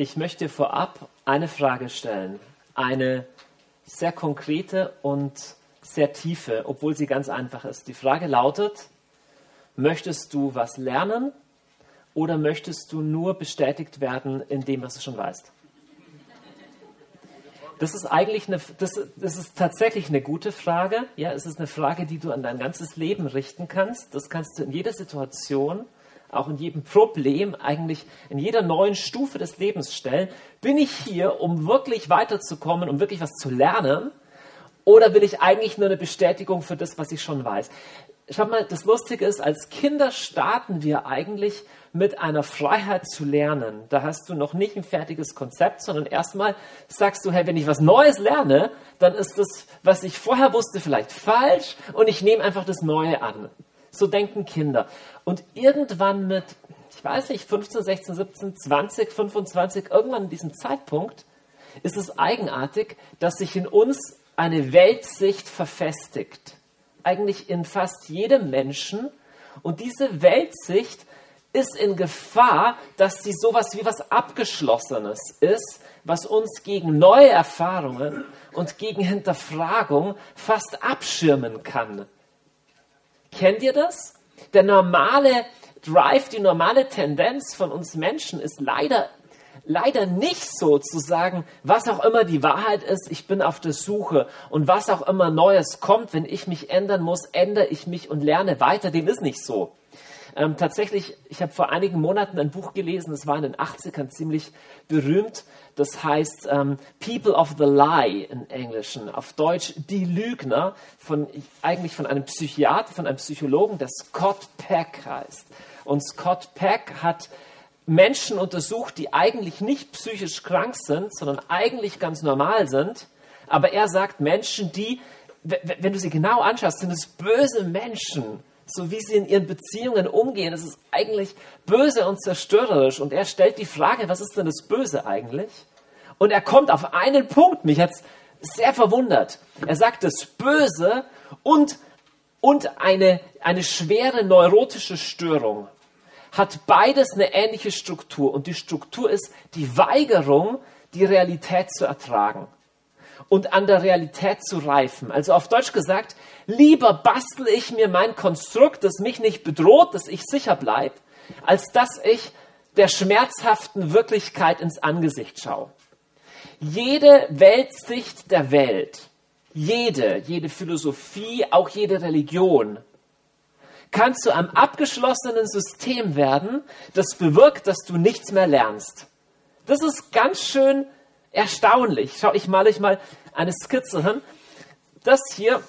Ich möchte vorab eine Frage stellen. Eine sehr konkrete und sehr tiefe, obwohl sie ganz einfach ist. Die Frage lautet, möchtest du was lernen oder möchtest du nur bestätigt werden in dem, was du schon weißt? Das ist eigentlich eine, das, das ist tatsächlich eine gute Frage. Ja, es ist eine Frage, die du an dein ganzes Leben richten kannst. Das kannst du in jeder Situation, auch in jedem Problem, eigentlich in jeder neuen Stufe des Lebens stellen. Bin ich hier, um wirklich weiterzukommen, um wirklich was zu lernen? Oder will ich eigentlich nur eine Bestätigung für das, was ich schon weiß? Schau mal, das Lustige ist, als Kinder starten wir eigentlich mit einer Freiheit zu lernen. Da hast du noch nicht ein fertiges Konzept, sondern erstmal sagst du, hey, wenn ich was Neues lerne, dann ist das, was ich vorher wusste, vielleicht falsch und ich nehme einfach das Neue an. So denken Kinder. Und irgendwann mit, ich weiß nicht, 15, 16, 17, 20, 25, irgendwann in diesem Zeitpunkt ist es eigenartig, dass sich in uns eine Weltsicht verfestigt. Eigentlich in fast jedem Menschen. Und diese Weltsicht ist in Gefahr, dass sie sowas wie was Abgeschlossenes ist, was uns gegen neue Erfahrungen und gegen Hinterfragung fast abschirmen kann. Kennt ihr das? Der normale Drive, die normale Tendenz von uns Menschen ist leider, leider nicht so zu sagen, was auch immer die Wahrheit ist, ich bin auf der Suche und was auch immer Neues kommt, wenn ich mich ändern muss, ändere ich mich und lerne weiter. Dem ist nicht so. Ähm, tatsächlich, ich habe vor einigen Monaten ein Buch gelesen, das war in den 80ern ziemlich berühmt. Das heißt ähm, People of the Lie im Englischen, auf Deutsch Die Lügner, von, eigentlich von einem Psychiater, von einem Psychologen, der Scott Peck heißt. Und Scott Peck hat Menschen untersucht, die eigentlich nicht psychisch krank sind, sondern eigentlich ganz normal sind. Aber er sagt Menschen, die, wenn du sie genau anschaust, sind es böse Menschen so wie sie in ihren Beziehungen umgehen, das ist eigentlich böse und zerstörerisch. Und er stellt die Frage, was ist denn das Böse eigentlich? Und er kommt auf einen Punkt, mich hat es sehr verwundert. Er sagt, das Böse und, und eine, eine schwere neurotische Störung hat beides eine ähnliche Struktur. Und die Struktur ist die Weigerung, die Realität zu ertragen und an der Realität zu reifen. Also auf Deutsch gesagt, lieber bastel ich mir mein Konstrukt, das mich nicht bedroht, dass ich sicher bleibe, als dass ich der schmerzhaften Wirklichkeit ins Angesicht schaue. Jede Weltsicht der Welt, jede, jede Philosophie, auch jede Religion, kann zu einem abgeschlossenen System werden, das bewirkt, dass du nichts mehr lernst. Das ist ganz schön erstaunlich. Schau, ich male euch mal eine Skizze hin. Das hier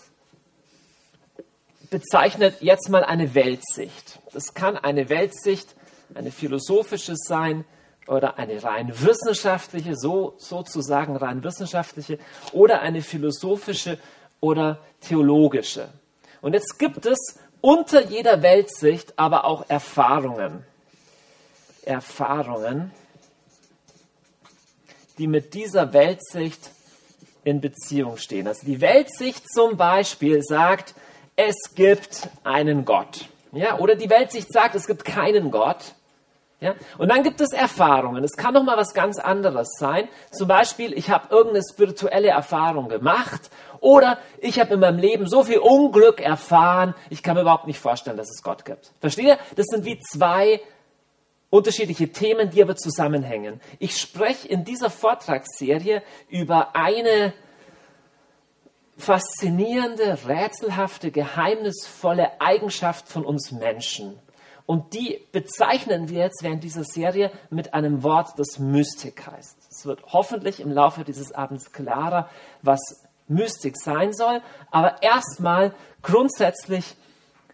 bezeichnet jetzt mal eine Weltsicht. Das kann eine Weltsicht, eine philosophische sein oder eine rein wissenschaftliche, so sozusagen rein wissenschaftliche oder eine philosophische oder theologische. Und jetzt gibt es unter jeder Weltsicht aber auch Erfahrungen. Erfahrungen, die mit dieser Weltsicht in Beziehung stehen. Also die Weltsicht zum Beispiel sagt, es gibt einen Gott. Ja, oder die Weltsicht sagt, es gibt keinen Gott. Ja, und dann gibt es Erfahrungen. Es kann noch mal was ganz anderes sein. Zum Beispiel, ich habe irgendeine spirituelle Erfahrung gemacht oder ich habe in meinem Leben so viel Unglück erfahren, ich kann mir überhaupt nicht vorstellen, dass es Gott gibt. Versteht ihr? Das sind wie zwei unterschiedliche Themen, die aber zusammenhängen. Ich spreche in dieser Vortragsserie über eine faszinierende, rätselhafte, geheimnisvolle Eigenschaft von uns Menschen. Und die bezeichnen wir jetzt während dieser Serie mit einem Wort, das Mystik heißt. Es wird hoffentlich im Laufe dieses Abends klarer, was Mystik sein soll. Aber erstmal grundsätzlich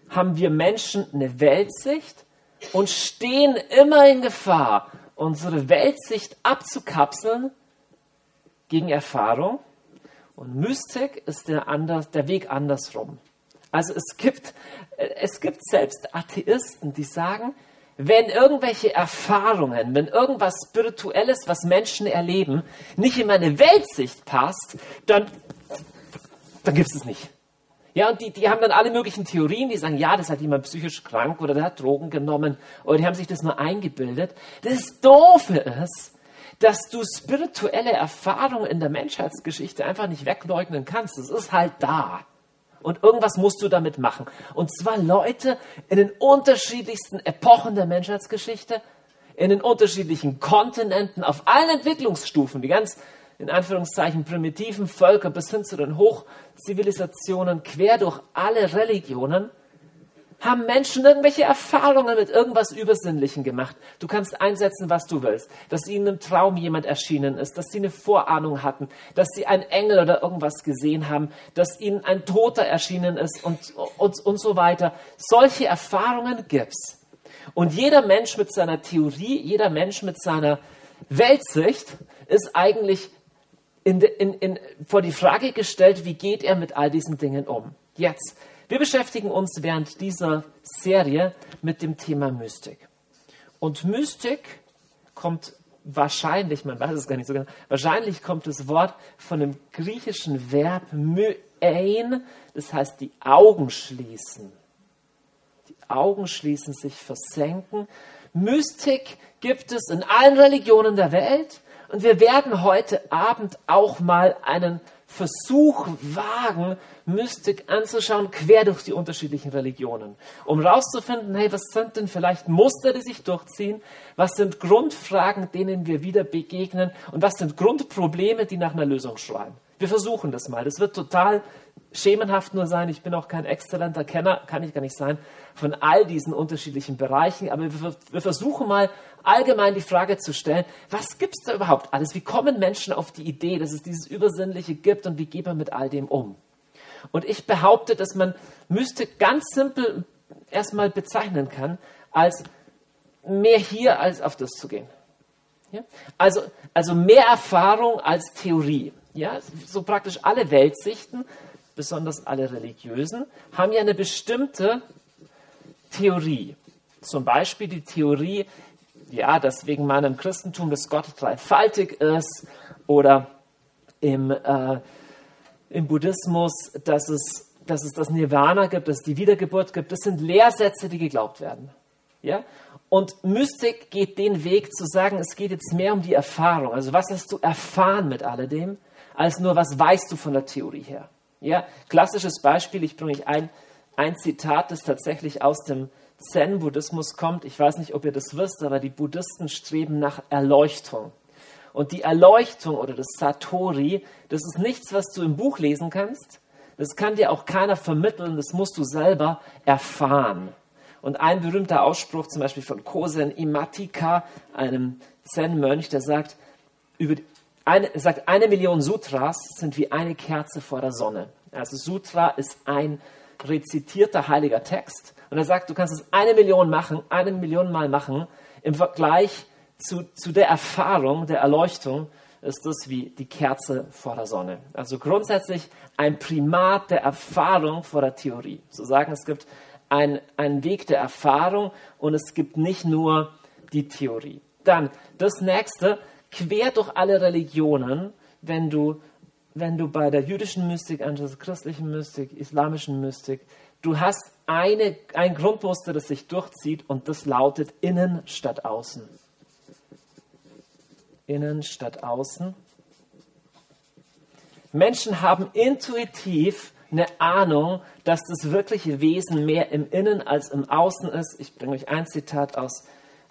haben wir Menschen eine Weltsicht, und stehen immer in Gefahr, unsere Weltsicht abzukapseln gegen Erfahrung. Und Mystik ist der, anders, der Weg andersrum. Also es gibt, es gibt selbst Atheisten, die sagen, wenn irgendwelche Erfahrungen, wenn irgendwas Spirituelles, was Menschen erleben, nicht in meine Weltsicht passt, dann, dann gibt es es nicht. Ja, und die, die haben dann alle möglichen Theorien, die sagen, ja, das hat jemand psychisch krank oder der hat Drogen genommen oder die haben sich das nur eingebildet. Das Doofe ist, dass du spirituelle Erfahrungen in der Menschheitsgeschichte einfach nicht wegleugnen kannst. Es ist halt da. Und irgendwas musst du damit machen. Und zwar Leute in den unterschiedlichsten Epochen der Menschheitsgeschichte, in den unterschiedlichen Kontinenten, auf allen Entwicklungsstufen, die ganz in Anführungszeichen primitiven Völker bis hin zu den Hochzivilisationen, quer durch alle Religionen, haben Menschen irgendwelche Erfahrungen mit irgendwas Übersinnlichem gemacht. Du kannst einsetzen, was du willst. Dass ihnen im Traum jemand erschienen ist, dass sie eine Vorahnung hatten, dass sie einen Engel oder irgendwas gesehen haben, dass ihnen ein Toter erschienen ist und, und, und so weiter. Solche Erfahrungen gibt's. Und jeder Mensch mit seiner Theorie, jeder Mensch mit seiner Weltsicht ist eigentlich in, in, in, vor die Frage gestellt, wie geht er mit all diesen Dingen um. Jetzt, wir beschäftigen uns während dieser Serie mit dem Thema Mystik. Und Mystik kommt wahrscheinlich, man weiß es gar nicht so genau, wahrscheinlich kommt das Wort von dem griechischen Verb myein, das heißt die Augen schließen. Die Augen schließen, sich versenken. Mystik gibt es in allen Religionen der Welt und wir werden heute Abend auch mal einen Versuch wagen, Mystik anzuschauen, quer durch die unterschiedlichen Religionen, um herauszufinden, hey, was sind denn vielleicht Muster, die sich durchziehen? Was sind Grundfragen, denen wir wieder begegnen? Und was sind Grundprobleme, die nach einer Lösung schreien? Wir versuchen das mal. Das wird total schemenhaft nur sein. Ich bin auch kein exzellenter Kenner, kann ich gar nicht sein, von all diesen unterschiedlichen Bereichen. Aber wir, wir versuchen mal allgemein die Frage zu stellen, was gibt es da überhaupt alles? Wie kommen Menschen auf die Idee, dass es dieses Übersinnliche gibt und wie geht man mit all dem um? Und ich behaupte, dass man Mystik ganz simpel erstmal bezeichnen kann, als mehr hier als auf das zu gehen. Ja? Also, also mehr Erfahrung als Theorie. Ja? So praktisch alle Weltsichten, besonders alle religiösen, haben ja eine bestimmte Theorie. Zum Beispiel die Theorie, ja, dass wegen meinem Christentum das Gott dreifaltig ist oder im, äh, im Buddhismus, dass es, dass es das Nirvana gibt, dass es die Wiedergeburt gibt. Das sind Lehrsätze, die geglaubt werden. Ja? Und Mystik geht den Weg zu sagen, es geht jetzt mehr um die Erfahrung. Also was hast du erfahren mit alledem, als nur was weißt du von der Theorie her. Ja? Klassisches Beispiel, ich bringe euch ein, ein Zitat, das tatsächlich aus dem Zen-Buddhismus kommt. Ich weiß nicht, ob ihr das wisst, aber die Buddhisten streben nach Erleuchtung. Und die Erleuchtung oder das Satori, das ist nichts, was du im Buch lesen kannst. Das kann dir auch keiner vermitteln, das musst du selber erfahren. Und ein berühmter Ausspruch zum Beispiel von Kosen Imatika, einem Zen-Mönch, der sagt, über eine, sagt, eine Million Sutras sind wie eine Kerze vor der Sonne. Also Sutra ist ein rezitierter heiliger Text. Und er sagt, du kannst es eine Million machen, eine Million Mal machen. Im Vergleich zu, zu der Erfahrung, der Erleuchtung, ist das wie die Kerze vor der Sonne. Also grundsätzlich ein Primat der Erfahrung vor der Theorie. Zu sagen, es gibt einen Weg der Erfahrung und es gibt nicht nur die Theorie. Dann das nächste, quer durch alle Religionen, wenn du, wenn du bei der jüdischen Mystik anschaust, christlichen Mystik, islamischen Mystik, du hast eine, ein Grundmuster, das sich durchzieht und das lautet innen statt außen. Innen statt außen. Menschen haben intuitiv eine Ahnung, dass das wirkliche Wesen mehr im Innen als im Außen ist. Ich bringe euch ein Zitat aus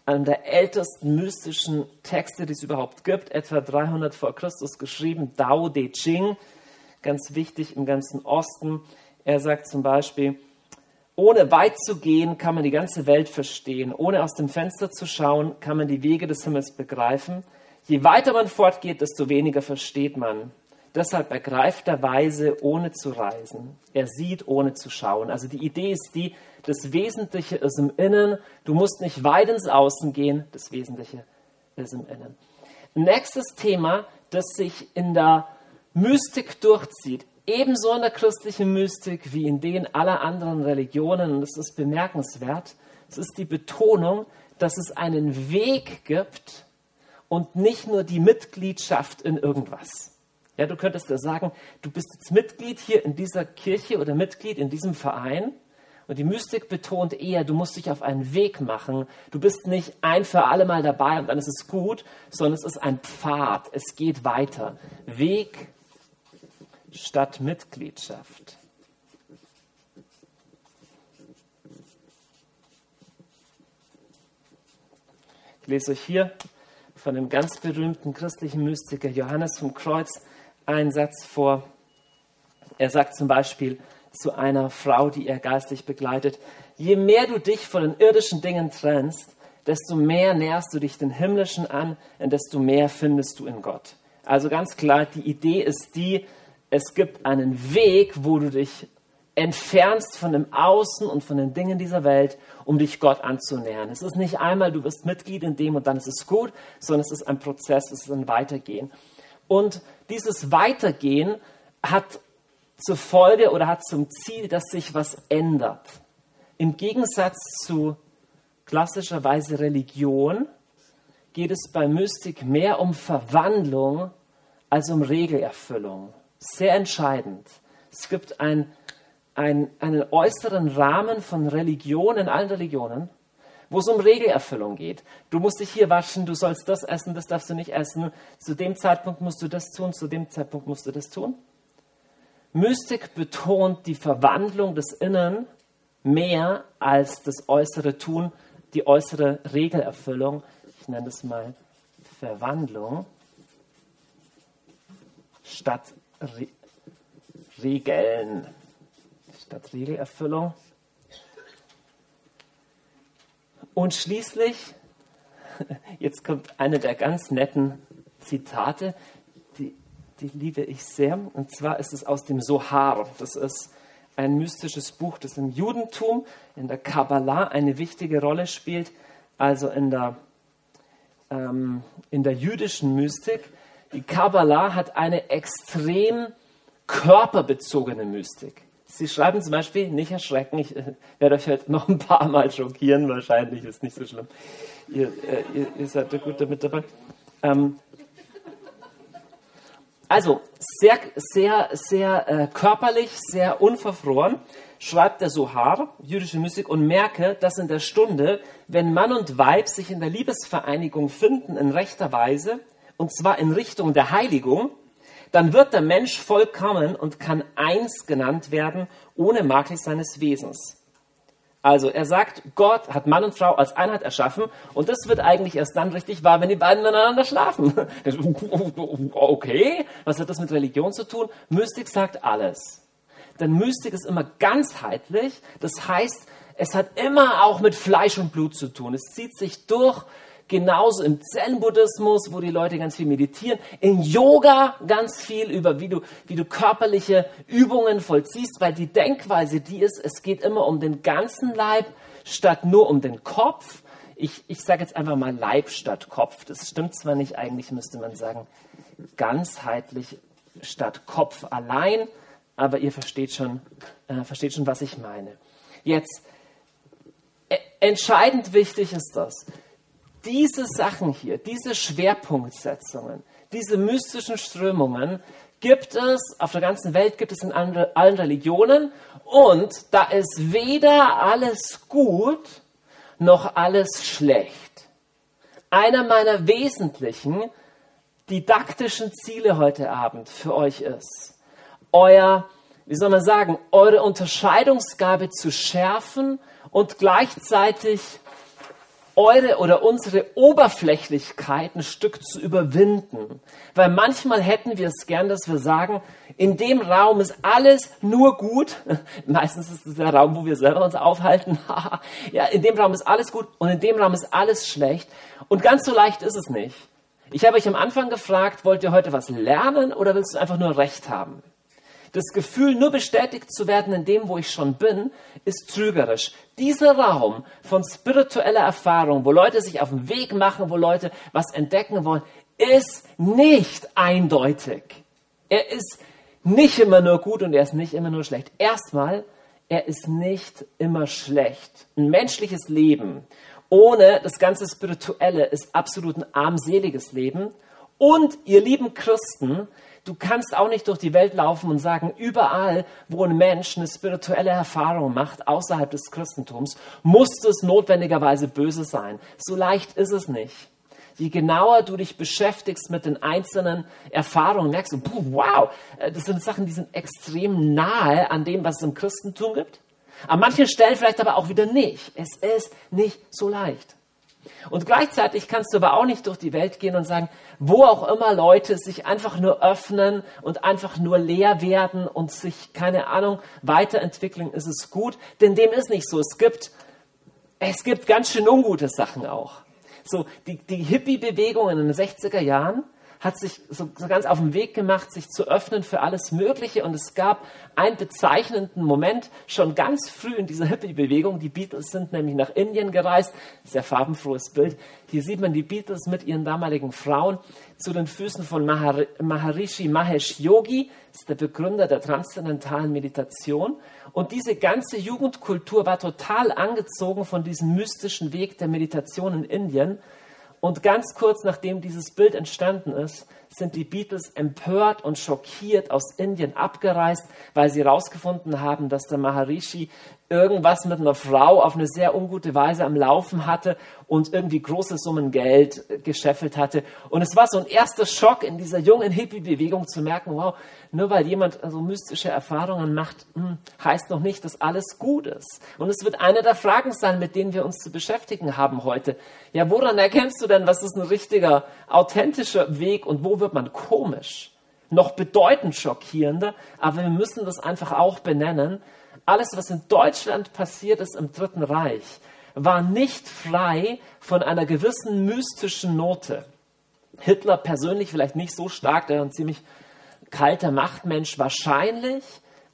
einem der ältesten mystischen Texte, die es überhaupt gibt, etwa 300 vor Christus geschrieben, Dao De Ching, ganz wichtig im ganzen Osten. Er sagt zum Beispiel, ohne weit zu gehen, kann man die ganze Welt verstehen. Ohne aus dem Fenster zu schauen, kann man die Wege des Himmels begreifen. Je weiter man fortgeht, desto weniger versteht man. Deshalb ergreift er Weise, ohne zu reisen. Er sieht, ohne zu schauen. Also die Idee ist die, das Wesentliche ist im Innen. Du musst nicht weit ins Außen gehen. Das Wesentliche ist im Innen. Nächstes Thema, das sich in der Mystik durchzieht, ebenso in der christlichen Mystik wie in den aller anderen Religionen, und das ist bemerkenswert, es ist die Betonung, dass es einen Weg gibt und nicht nur die Mitgliedschaft in irgendwas. Ja, du könntest ja sagen, du bist jetzt Mitglied hier in dieser Kirche oder Mitglied in diesem Verein Und die Mystik betont eher, du musst dich auf einen Weg machen. Du bist nicht ein für alle Mal dabei und dann ist es gut, sondern es ist ein Pfad. Es geht weiter. Weg statt Mitgliedschaft. Ich lese euch hier von dem ganz berühmten christlichen Mystiker Johannes vom Kreuz einen Satz vor. Er sagt zum Beispiel zu einer Frau, die er geistlich begleitet, je mehr du dich von den irdischen Dingen trennst, desto mehr näherst du dich den himmlischen an und desto mehr findest du in Gott. Also ganz klar, die Idee ist die, es gibt einen Weg, wo du dich entfernst von dem Außen und von den Dingen dieser Welt, um dich Gott anzunähern. Es ist nicht einmal, du wirst Mitglied in dem und dann ist es gut, sondern es ist ein Prozess, es ist ein Weitergehen. Und dieses Weitergehen hat zur Folge oder hat zum Ziel, dass sich was ändert. Im Gegensatz zu klassischerweise Religion geht es bei Mystik mehr um Verwandlung als um Regelerfüllung. Sehr entscheidend. Es gibt ein ein, einen äußeren Rahmen von Religion in allen Religionen, wo es um Regelerfüllung geht. Du musst dich hier waschen, du sollst das essen, das darfst du nicht essen. Zu dem Zeitpunkt musst du das tun, zu dem Zeitpunkt musst du das tun. Mystik betont die Verwandlung des Innern mehr als das äußere Tun, die äußere Regelerfüllung. Ich nenne das mal Verwandlung statt Re Regeln statt Regelerfüllung. Und schließlich, jetzt kommt eine der ganz netten Zitate, die, die liebe ich sehr, und zwar ist es aus dem Sohar. Das ist ein mystisches Buch, das im Judentum, in der Kabbalah eine wichtige Rolle spielt, also in der, ähm, in der jüdischen Mystik. Die Kabbalah hat eine extrem körperbezogene Mystik. Sie schreiben zum Beispiel, nicht erschrecken, ich äh, werde euch heute noch ein paar Mal schockieren, wahrscheinlich ist nicht so schlimm. Ihr, äh, ihr, ihr seid da gut damit dabei. Ähm, also, sehr, sehr, sehr äh, körperlich, sehr unverfroren, schreibt der Sohar, jüdische Mystik, und merke, dass in der Stunde, wenn Mann und Weib sich in der Liebesvereinigung finden in rechter Weise, und zwar in Richtung der Heiligung, dann wird der Mensch vollkommen und kann eins genannt werden, ohne Makel seines Wesens. Also er sagt, Gott hat Mann und Frau als Einheit erschaffen und das wird eigentlich erst dann richtig wahr, wenn die beiden miteinander schlafen. Okay, was hat das mit Religion zu tun? Mystik sagt alles. Denn Mystik ist immer ganzheitlich, das heißt, es hat immer auch mit Fleisch und Blut zu tun. Es zieht sich durch genauso im Zen-Buddhismus, wo die Leute ganz viel meditieren, in Yoga ganz viel über, wie du, wie du körperliche Übungen vollziehst, weil die Denkweise die ist, es geht immer um den ganzen Leib statt nur um den Kopf. Ich, ich sage jetzt einfach mal Leib statt Kopf. Das stimmt zwar nicht, eigentlich müsste man sagen ganzheitlich statt Kopf allein, aber ihr versteht schon, äh, versteht schon, was ich meine. Jetzt, äh, entscheidend wichtig ist das diese Sachen hier, diese Schwerpunktsetzungen, diese mystischen Strömungen gibt es auf der ganzen Welt, gibt es in allen Religionen und da ist weder alles gut noch alles schlecht. Einer meiner wesentlichen didaktischen Ziele heute Abend für euch ist, euer, wie soll man sagen, eure Unterscheidungsgabe zu schärfen und gleichzeitig eure oder unsere Oberflächlichkeit ein Stück zu überwinden. Weil manchmal hätten wir es gern, dass wir sagen, in dem Raum ist alles nur gut. Meistens ist es der Raum, wo wir selber uns aufhalten. ja, in dem Raum ist alles gut und in dem Raum ist alles schlecht. Und ganz so leicht ist es nicht. Ich habe euch am Anfang gefragt, wollt ihr heute was lernen oder willst du einfach nur Recht haben? Das Gefühl, nur bestätigt zu werden in dem, wo ich schon bin, ist trügerisch. Dieser Raum von spiritueller Erfahrung, wo Leute sich auf den Weg machen, wo Leute was entdecken wollen, ist nicht eindeutig. Er ist nicht immer nur gut und er ist nicht immer nur schlecht. Erstmal, er ist nicht immer schlecht. Ein menschliches Leben ohne das ganze Spirituelle ist absolut ein armseliges Leben Und ihr lieben Christen, du kannst auch nicht durch die Welt laufen und sagen, überall, wo ein Mensch eine spirituelle Erfahrung macht, außerhalb des Christentums, muss es notwendigerweise böse sein. So leicht ist es nicht. Je genauer du dich beschäftigst mit den einzelnen Erfahrungen, merkst du, wow, äh, das sind Sachen, die sind extrem nahe an dem, was es im Christentum gibt. An manchen Stellen vielleicht aber auch wieder nicht. Es ist nicht so leicht. Und gleichzeitig kannst du aber auch nicht durch die Welt gehen und sagen, wo auch immer Leute sich einfach nur öffnen und einfach nur leer werden und sich, keine Ahnung, weiterentwickeln, ist es gut. Denn dem ist nicht so. Es gibt, es gibt ganz schön ungute Sachen auch. So, die, die Hippie-Bewegung in den 60er Jahren, hat sich so, so ganz auf den Weg gemacht, sich zu öffnen für alles Mögliche. Und es gab einen bezeichnenden Moment schon ganz früh in dieser Hippie-Bewegung. Die Beatles sind nämlich nach Indien gereist. Sehr farbenfrohes Bild. Hier sieht man die Beatles mit ihren damaligen Frauen zu den Füßen von Mahar Maharishi Mahesh Yogi. Ist der Begründer der transzendentalen Meditation. Und diese ganze Jugendkultur war total angezogen von diesem mystischen Weg der Meditation in Indien. Und ganz kurz nachdem dieses Bild entstanden ist, sind die Beatles empört und schockiert aus Indien abgereist, weil sie herausgefunden haben, dass der Maharishi irgendwas mit einer Frau auf eine sehr ungute Weise am Laufen hatte und irgendwie große Summen Geld gescheffelt hatte. Und es war so ein erster Schock in dieser jungen Hippie-Bewegung zu merken, wow, nur weil jemand so mystische Erfahrungen macht, hm, heißt noch nicht, dass alles gut ist. Und es wird eine der Fragen sein, mit denen wir uns zu beschäftigen haben heute. Ja, woran erkennst du denn, was ist ein richtiger, authentischer Weg und wo wird man komisch? Noch bedeutend schockierender, aber wir müssen das einfach auch benennen, alles, was in Deutschland passiert ist im Dritten Reich, war nicht frei von einer gewissen mystischen Note. Hitler persönlich vielleicht nicht so stark, der ein ziemlich kalter Machtmensch wahrscheinlich,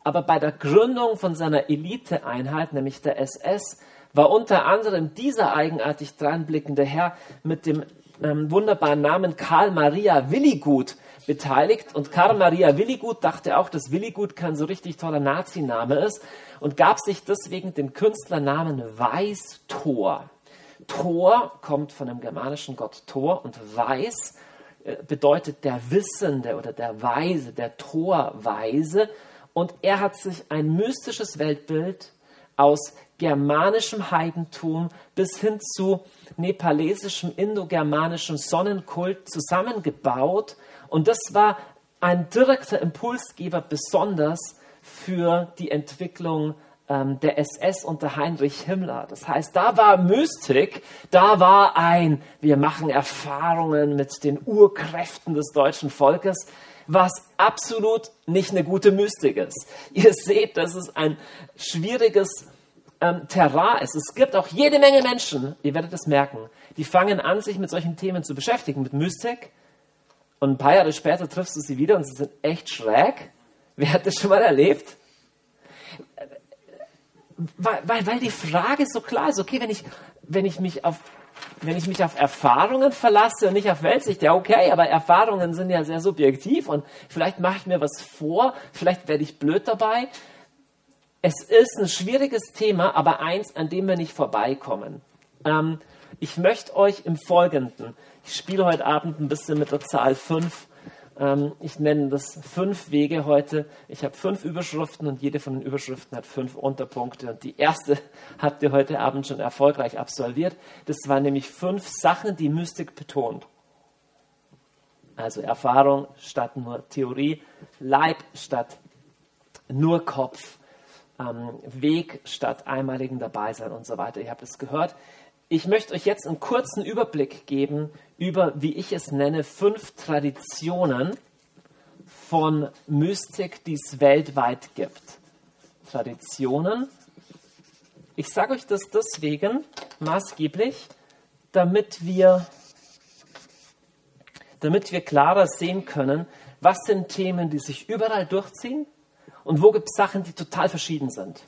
aber bei der Gründung von seiner Eliteeinheit, nämlich der SS, war unter anderem dieser eigenartig dreinblickende Herr mit dem ähm, wunderbaren Namen Karl Maria Willigut beteiligt. Und Karl Maria Willigut dachte auch, dass Willigut kein so richtig toller Nazi-Name ist und gab sich deswegen den Künstlernamen Weißtor. Thor kommt von dem germanischen Gott Thor und Weiß äh, bedeutet der Wissende oder der Weise, der Torweise. Und er hat sich ein mystisches Weltbild aus germanischem Heidentum bis hin zu nepalesischem, indogermanischem Sonnenkult zusammengebaut und das war ein direkter Impulsgeber besonders für die Entwicklung ähm, der SS unter Heinrich Himmler. Das heißt, da war Mystik, da war ein, wir machen Erfahrungen mit den Urkräften des deutschen Volkes, was absolut nicht eine gute Mystik ist. Ihr seht, dass es ein schwieriges ähm, Terrain ist. Es gibt auch jede Menge Menschen, ihr werdet es merken, die fangen an, sich mit solchen Themen zu beschäftigen, mit Mystik, und ein paar Jahre später triffst du sie wieder und sie sind echt schräg. Wer hat das schon mal erlebt? Weil, weil, weil die Frage so klar ist, okay, wenn ich, wenn ich mich auf wenn ich mich auf Erfahrungen verlasse und nicht auf Weltsicht, ja okay, aber Erfahrungen sind ja sehr subjektiv und vielleicht mache ich mir was vor, vielleicht werde ich blöd dabei. Es ist ein schwieriges Thema, aber eins, an dem wir nicht vorbeikommen. Ähm, ich möchte euch im Folgenden ich spiele heute Abend ein bisschen mit der Zahl 5. Ähm, ich nenne das fünf Wege heute. Ich habe fünf Überschriften und jede von den Überschriften hat fünf Unterpunkte. Und die erste habt ihr heute Abend schon erfolgreich absolviert. Das waren nämlich fünf Sachen, die Mystik betont. Also Erfahrung statt nur Theorie, Leib statt nur Kopf, ähm, Weg statt einmaligen Dabeisein und so weiter. Ihr habt es gehört. Ich möchte euch jetzt einen kurzen Überblick geben über, wie ich es nenne, fünf Traditionen von Mystik, die es weltweit gibt. Traditionen. Ich sage euch das deswegen maßgeblich, damit wir, damit wir klarer sehen können, was sind Themen, die sich überall durchziehen und wo gibt es Sachen, die total verschieden sind.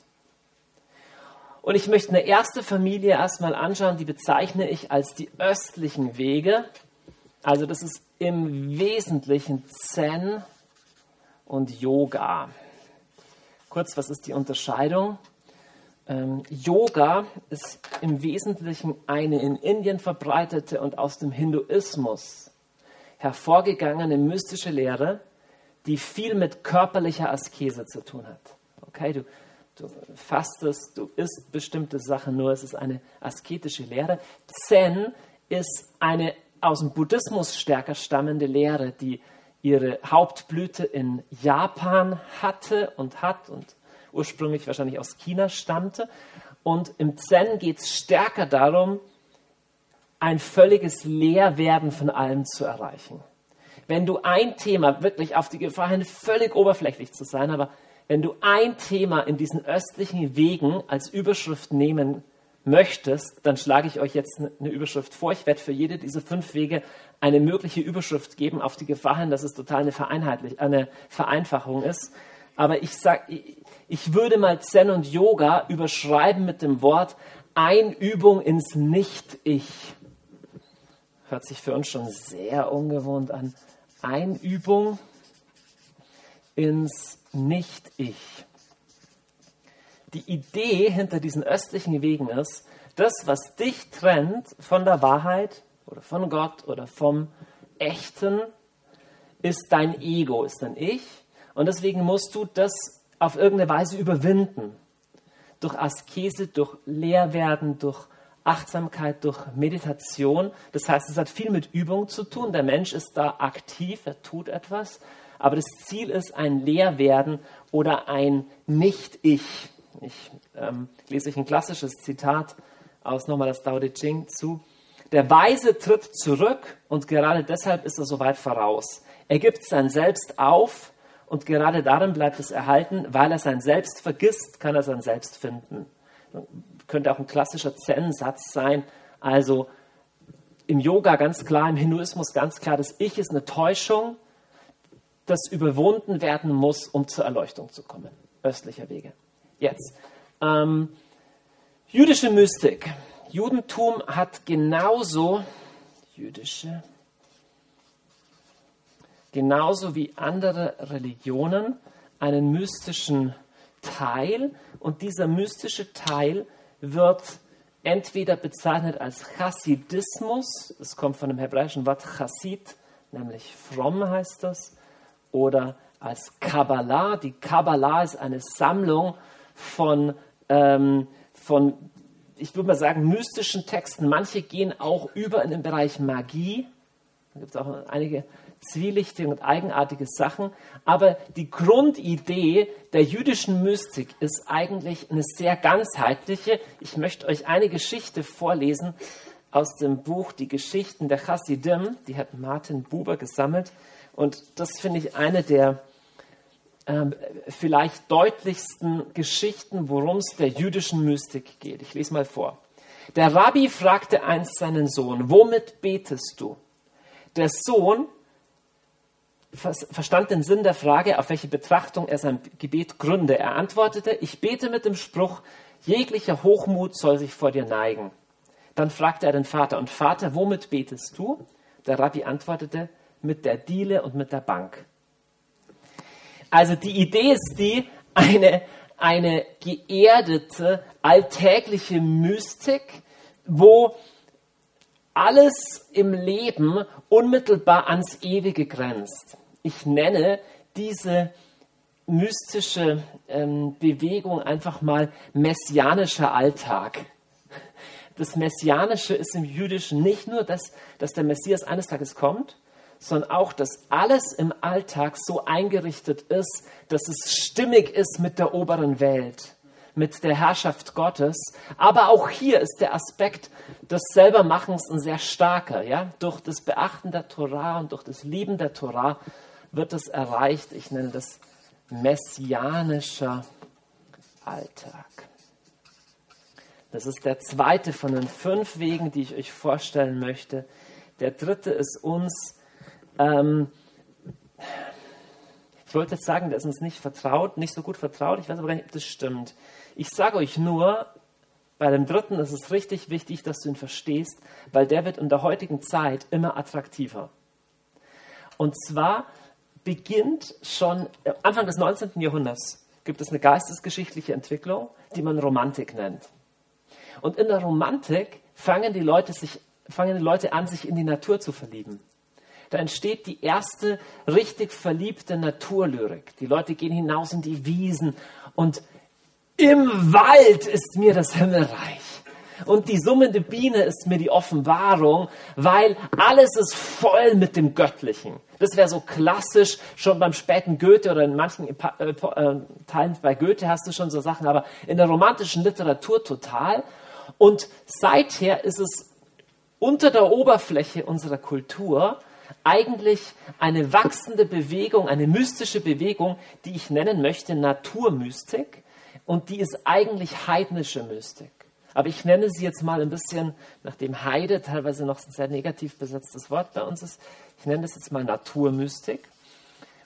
Und ich möchte eine erste Familie erstmal anschauen, die bezeichne ich als die östlichen Wege. Also das ist im Wesentlichen Zen und Yoga. Kurz, was ist die Unterscheidung? Ähm, Yoga ist im Wesentlichen eine in Indien verbreitete und aus dem Hinduismus hervorgegangene mystische Lehre, die viel mit körperlicher Askese zu tun hat. Okay, du, du fastest, du isst bestimmte Sachen nur, es ist eine asketische Lehre. Zen ist eine aus dem Buddhismus stärker stammende Lehre, die ihre Hauptblüte in Japan hatte und hat und ursprünglich wahrscheinlich aus China stammte. Und im Zen geht es stärker darum, ein völliges Leerwerden von allem zu erreichen. Wenn du ein Thema wirklich auf die Gefahr hin, völlig oberflächlich zu sein, aber wenn du ein Thema in diesen östlichen Wegen als Überschrift nehmen möchtest, dann schlage ich euch jetzt eine Überschrift vor. Ich werde für jede dieser fünf Wege eine mögliche Überschrift geben, auf die Gefahr hin, dass es total eine, Vereinheitlich eine Vereinfachung ist. Aber ich sag, ich würde mal Zen und Yoga überschreiben mit dem Wort Einübung ins Nicht-Ich. Hört sich für uns schon sehr ungewohnt an. Einübung ins Nicht-Ich. Die Idee hinter diesen östlichen Wegen ist, das, was dich trennt von der Wahrheit oder von Gott oder vom Echten, ist dein Ego, ist dein Ich. Und deswegen musst du das auf irgendeine Weise überwinden. Durch Askese, durch Leerwerden, durch Achtsamkeit, durch Meditation. Das heißt, es hat viel mit Übung zu tun. Der Mensch ist da aktiv, er tut etwas. Aber das Ziel ist ein Leerwerden oder ein Nicht-Ich. Ich ähm, lese euch ein klassisches Zitat aus nochmal das Tao Te Ching zu. Der Weise tritt zurück und gerade deshalb ist er so weit voraus. Er gibt sein Selbst auf und gerade darin bleibt es erhalten, weil er sein Selbst vergisst, kann er sein Selbst finden. Könnte auch ein klassischer Zen-Satz sein. Also im Yoga ganz klar, im Hinduismus ganz klar, das Ich ist eine Täuschung, das überwunden werden muss, um zur Erleuchtung zu kommen. Östlicher Wege. Jetzt. Ähm, jüdische Mystik. Judentum hat genauso jüdische, genauso wie andere Religionen einen mystischen Teil und dieser mystische Teil wird entweder bezeichnet als Chassidismus, das kommt von dem hebräischen Wort Chassid, nämlich fromm heißt das, oder als Kabbalah. Die Kabbalah ist eine Sammlung von, ähm, von ich würde mal sagen, mystischen Texten. Manche gehen auch über in den Bereich Magie. Da gibt es auch einige zwielichtige und eigenartige Sachen. Aber die Grundidee der jüdischen Mystik ist eigentlich eine sehr ganzheitliche. Ich möchte euch eine Geschichte vorlesen aus dem Buch Die Geschichten der Chassidim. Die hat Martin Buber gesammelt. Und das finde ich eine der äh, vielleicht deutlichsten Geschichten, worum es der jüdischen Mystik geht. Ich lese mal vor. Der Rabbi fragte einst seinen Sohn, womit betest du? Der Sohn verstand den Sinn der Frage, auf welche Betrachtung er sein Gebet gründe. Er antwortete, ich bete mit dem Spruch, jeglicher Hochmut soll sich vor dir neigen. Dann fragte er den Vater, und Vater, womit betest du? Der Rabbi antwortete, mit der Diele und mit der Bank. Also die Idee ist die, eine, eine geerdete, alltägliche Mystik, wo alles im Leben unmittelbar ans Ewige grenzt. Ich nenne diese mystische ähm, Bewegung einfach mal messianischer Alltag. Das Messianische ist im Jüdischen nicht nur das, dass der Messias eines Tages kommt, sondern auch, dass alles im Alltag so eingerichtet ist, dass es stimmig ist mit der oberen Welt, mit der Herrschaft Gottes. Aber auch hier ist der Aspekt des Selbermachens ein sehr starker. Ja? Durch das Beachten der Torah und durch das Lieben der Torah wird es erreicht. Ich nenne das messianischer Alltag. Das ist der zweite von den fünf Wegen, die ich euch vorstellen möchte. Der dritte ist uns ähm, ich wollte jetzt sagen, der ist uns nicht vertraut, nicht so gut vertraut. Ich weiß aber gar nicht, ob das stimmt. Ich sage euch nur, bei dem dritten ist es richtig wichtig, dass du ihn verstehst, weil der wird in der heutigen Zeit immer attraktiver. Und zwar beginnt schon Anfang des 19. Jahrhunderts gibt es eine geistesgeschichtliche Entwicklung, die man Romantik nennt. Und in der Romantik fangen die Leute, sich, fangen die Leute an, sich in die Natur zu verlieben. Da entsteht die erste richtig verliebte Naturlyrik. Die Leute gehen hinaus in die Wiesen und im Wald ist mir das Himmelreich. Und die summende Biene ist mir die Offenbarung, weil alles ist voll mit dem Göttlichen. Das wäre so klassisch, schon beim späten Goethe oder in manchen äh, äh, Teilen bei Goethe hast du schon so Sachen, aber in der romantischen Literatur total. Und seither ist es unter der Oberfläche unserer Kultur eigentlich eine wachsende Bewegung, eine mystische Bewegung, die ich nennen möchte Naturmystik. Und die ist eigentlich heidnische Mystik. Aber ich nenne sie jetzt mal ein bisschen, nachdem Heide teilweise noch ein sehr negativ besetztes Wort bei uns ist, ich nenne das jetzt mal Naturmystik.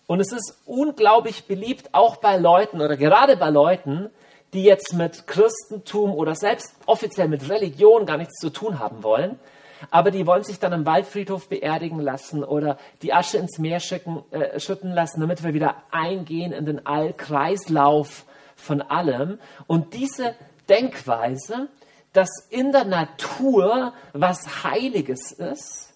Und es ist unglaublich beliebt, auch bei Leuten oder gerade bei Leuten, die jetzt mit Christentum oder selbst offiziell mit Religion gar nichts zu tun haben wollen, aber die wollen sich dann im Waldfriedhof beerdigen lassen oder die Asche ins Meer schicken, äh, schütten lassen, damit wir wieder eingehen in den Allkreislauf von allem. Und diese Denkweise, dass in der Natur was Heiliges ist,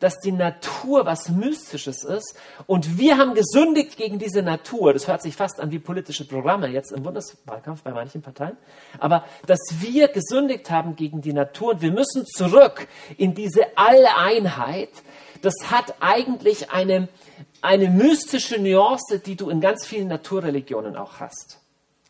dass die Natur was Mystisches ist und wir haben gesündigt gegen diese Natur. Das hört sich fast an wie politische Programme jetzt im Bundeswahlkampf bei manchen Parteien. Aber dass wir gesündigt haben gegen die Natur und wir müssen zurück in diese Alleinheit, das hat eigentlich eine, eine mystische Nuance, die du in ganz vielen Naturreligionen auch hast.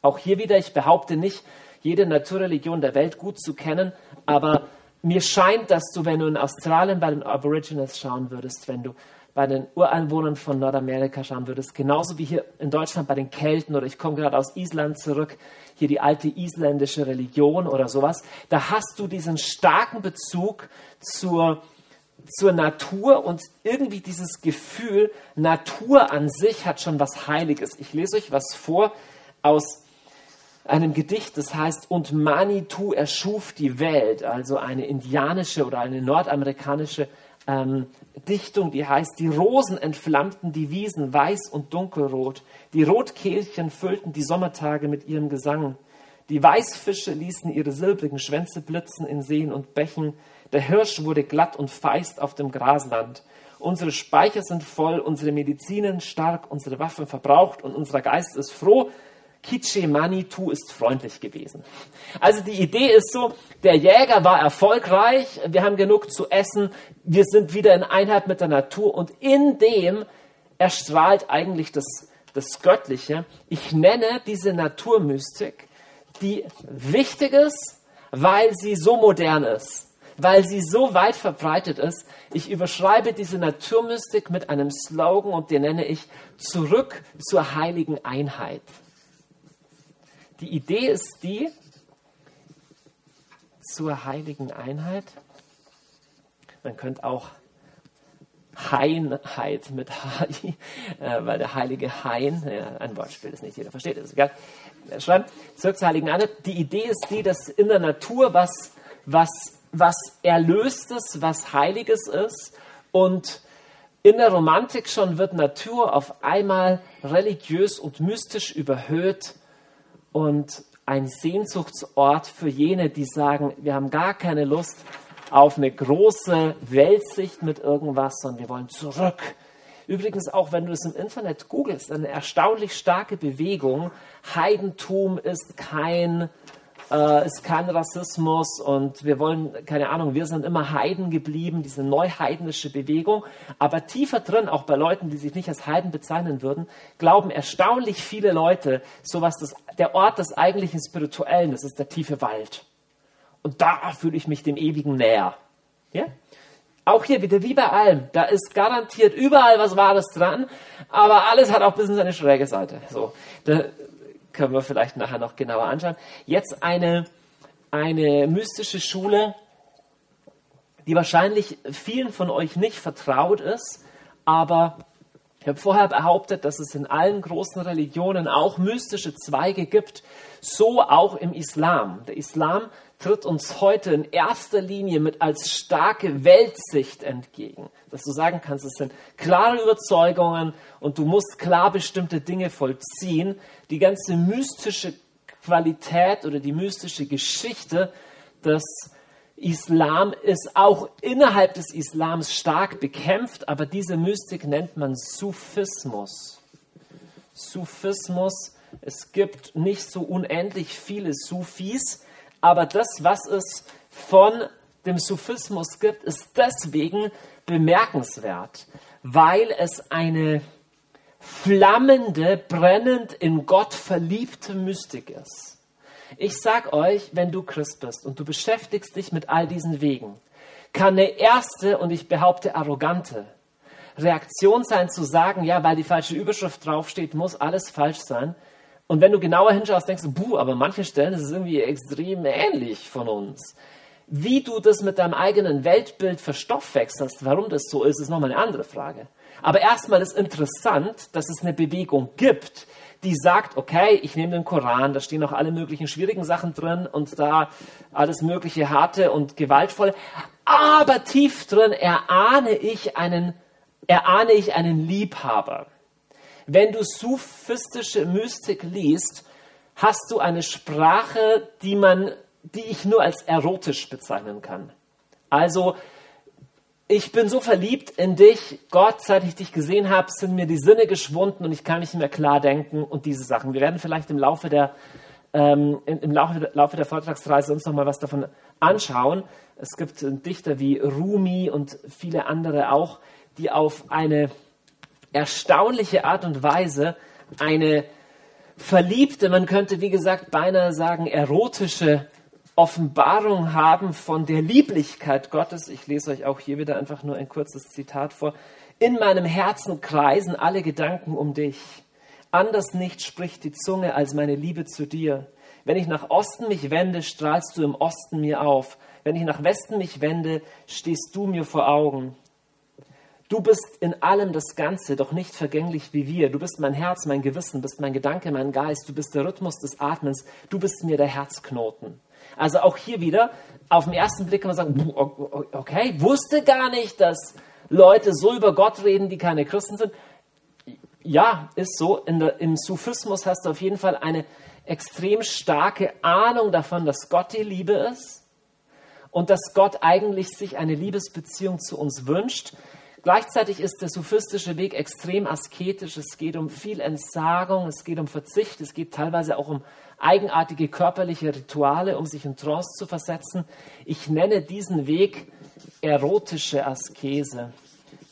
Auch hier wieder, ich behaupte nicht, jede Naturreligion der Welt gut zu kennen, aber mir scheint, dass du, wenn du in Australien bei den Aborigines schauen würdest, wenn du bei den Ureinwohnern von Nordamerika schauen würdest, genauso wie hier in Deutschland bei den Kelten oder ich komme gerade aus Island zurück, hier die alte isländische Religion oder sowas, da hast du diesen starken Bezug zur, zur Natur und irgendwie dieses Gefühl, Natur an sich hat schon was Heiliges. Ich lese euch was vor aus einem Gedicht, das heißt, und Manitou erschuf die Welt, also eine indianische oder eine nordamerikanische ähm, Dichtung, die heißt, die Rosen entflammten die Wiesen weiß und dunkelrot, die Rotkehlchen füllten die Sommertage mit ihrem Gesang, die Weißfische ließen ihre silbrigen Schwänze blitzen in Seen und Bächen, der Hirsch wurde glatt und feist auf dem Grasland. Unsere Speicher sind voll, unsere Medizinen stark, unsere Waffen verbraucht und unser Geist ist froh, Kiche Manitou ist freundlich gewesen. Also die Idee ist so, der Jäger war erfolgreich, wir haben genug zu essen, wir sind wieder in Einheit mit der Natur und in dem erstrahlt eigentlich das, das Göttliche. Ich nenne diese Naturmystik, die wichtig ist, weil sie so modern ist weil sie so weit verbreitet ist. Ich überschreibe diese Naturmystik mit einem Slogan und den nenne ich Zurück zur heiligen Einheit. Die Idee ist die zur heiligen Einheit. Man könnte auch Heinheit mit H, äh, weil der heilige Hein, ja, ein Wortspiel, das nicht jeder versteht, ist egal. Schreiben, zurück zur heiligen Einheit. Die Idee ist die, dass in der Natur was, was, was Erlöstes, was Heiliges ist und in der Romantik schon wird Natur auf einmal religiös und mystisch überhöht und ein Sehnsuchtsort für jene, die sagen, wir haben gar keine Lust auf eine große Weltsicht mit irgendwas, sondern wir wollen zurück. Übrigens auch, wenn du es im Internet googelst, eine erstaunlich starke Bewegung. Heidentum ist kein äh, ist kein Rassismus und wir wollen, keine Ahnung, wir sind immer Heiden geblieben, diese neuheidnische Bewegung. Aber tiefer drin, auch bei Leuten, die sich nicht als Heiden bezeichnen würden, glauben erstaunlich viele Leute, sowas, das, der Ort des eigentlichen Spirituellen, das ist der tiefe Wald. Und da fühle ich mich dem Ewigen näher. Ja? Auch hier wieder wie bei allem, da ist garantiert überall was Wahres dran, aber alles hat auch ein bisschen seine schräge Seite. So, da, können wir vielleicht nachher noch genauer anschauen. Jetzt eine, eine mystische Schule, die wahrscheinlich vielen von euch nicht vertraut ist, aber ich habe vorher behauptet, dass es in allen großen Religionen auch mystische Zweige gibt, so auch im Islam. Der Islam tritt uns heute in erster Linie mit als starke Weltsicht entgegen. Dass du sagen kannst, es sind klare Überzeugungen und du musst klar bestimmte Dinge vollziehen. Die ganze mystische Qualität oder die mystische Geschichte des Islam ist auch innerhalb des Islams stark bekämpft, aber diese Mystik nennt man Sufismus. Sufismus, es gibt nicht so unendlich viele Sufis, aber das, was es von dem Sufismus gibt, ist deswegen bemerkenswert, weil es eine flammende, brennend in Gott verliebte Mystik ist. Ich sag euch, wenn du Christ bist und du beschäftigst dich mit all diesen Wegen, kann eine erste und ich behaupte arrogante Reaktion sein zu sagen, ja, weil die falsche Überschrift draufsteht, muss alles falsch sein. Und wenn du genauer hinschaust, denkst du, buh, aber manche Stellen ist es irgendwie extrem ähnlich von uns. Wie du das mit deinem eigenen Weltbild verstoffwechselst, warum das so ist, ist nochmal eine andere Frage. Aber erstmal ist interessant, dass es eine Bewegung gibt, die sagt, okay, ich nehme den Koran, da stehen auch alle möglichen schwierigen Sachen drin und da alles mögliche harte und gewaltvolle, aber tief drin erahne ich einen, erahne ich einen Liebhaber. Wenn du sufistische Mystik liest, hast du eine Sprache, die man, die ich nur als erotisch bezeichnen kann. Also, ich bin so verliebt in dich, Gott, seit ich dich gesehen habe, sind mir die Sinne geschwunden und ich kann nicht mehr klar denken und diese Sachen. Wir werden vielleicht im Laufe der, ähm, im Laufe, Laufe der Vortragsreise uns nochmal was davon anschauen. Es gibt Dichter wie Rumi und viele andere auch, die auf eine erstaunliche Art und Weise eine verliebte, man könnte wie gesagt beinahe sagen erotische Offenbarung haben von der Lieblichkeit Gottes. Ich lese euch auch hier wieder einfach nur ein kurzes Zitat vor. In meinem Herzen kreisen alle Gedanken um dich. Anders nicht spricht die Zunge als meine Liebe zu dir. Wenn ich nach Osten mich wende, strahlst du im Osten mir auf. Wenn ich nach Westen mich wende, stehst du mir vor Augen. Du bist in allem das Ganze, doch nicht vergänglich wie wir. Du bist mein Herz, mein Gewissen, bist mein Gedanke, mein Geist. Du bist der Rhythmus des Atmens. Du bist mir der Herzknoten. Also auch hier wieder, auf den ersten Blick kann man sagen, okay, wusste gar nicht, dass Leute so über Gott reden, die keine Christen sind. Ja, ist so. Der, Im Sufismus hast du auf jeden Fall eine extrem starke Ahnung davon, dass Gott die Liebe ist und dass Gott eigentlich sich eine Liebesbeziehung zu uns wünscht. Gleichzeitig ist der sufistische Weg extrem asketisch. Es geht um viel Entsagung, es geht um Verzicht, es geht teilweise auch um eigenartige körperliche Rituale, um sich in Trance zu versetzen. Ich nenne diesen Weg erotische Askese.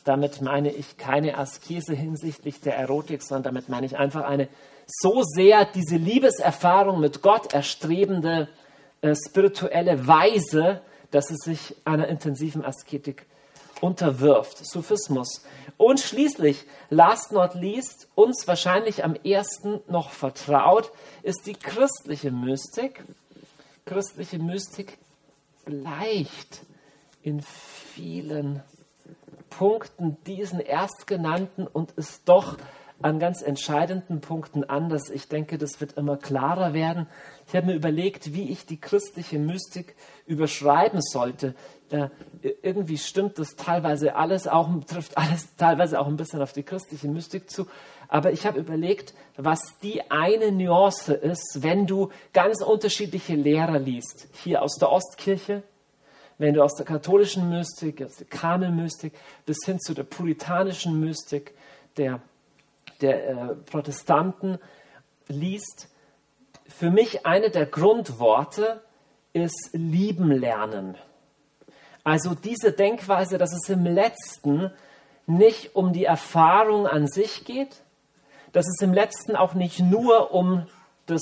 Damit meine ich keine Askese hinsichtlich der Erotik, sondern damit meine ich einfach eine so sehr diese Liebeserfahrung mit Gott erstrebende äh, spirituelle Weise, dass es sich einer intensiven Asketik unterwirft. Sufismus. Und schließlich, last not least, uns wahrscheinlich am ersten noch vertraut, ist die christliche Mystik. Christliche Mystik gleicht in vielen Punkten diesen erstgenannten und ist doch an ganz entscheidenden Punkten anders. Ich denke, das wird immer klarer werden. Ich habe mir überlegt, wie ich die christliche Mystik überschreiben sollte. Äh, irgendwie stimmt das teilweise alles auch, trifft alles teilweise auch ein bisschen auf die christliche Mystik zu. Aber ich habe überlegt, was die eine Nuance ist, wenn du ganz unterschiedliche Lehrer liest. Hier aus der Ostkirche, wenn du aus der katholischen Mystik, aus der Kamelmystik bis hin zu der puritanischen Mystik der der äh, Protestanten liest, für mich eine der Grundworte ist lieben lernen. Also diese Denkweise, dass es im letzten nicht um die Erfahrung an sich geht, dass es im letzten auch nicht nur um das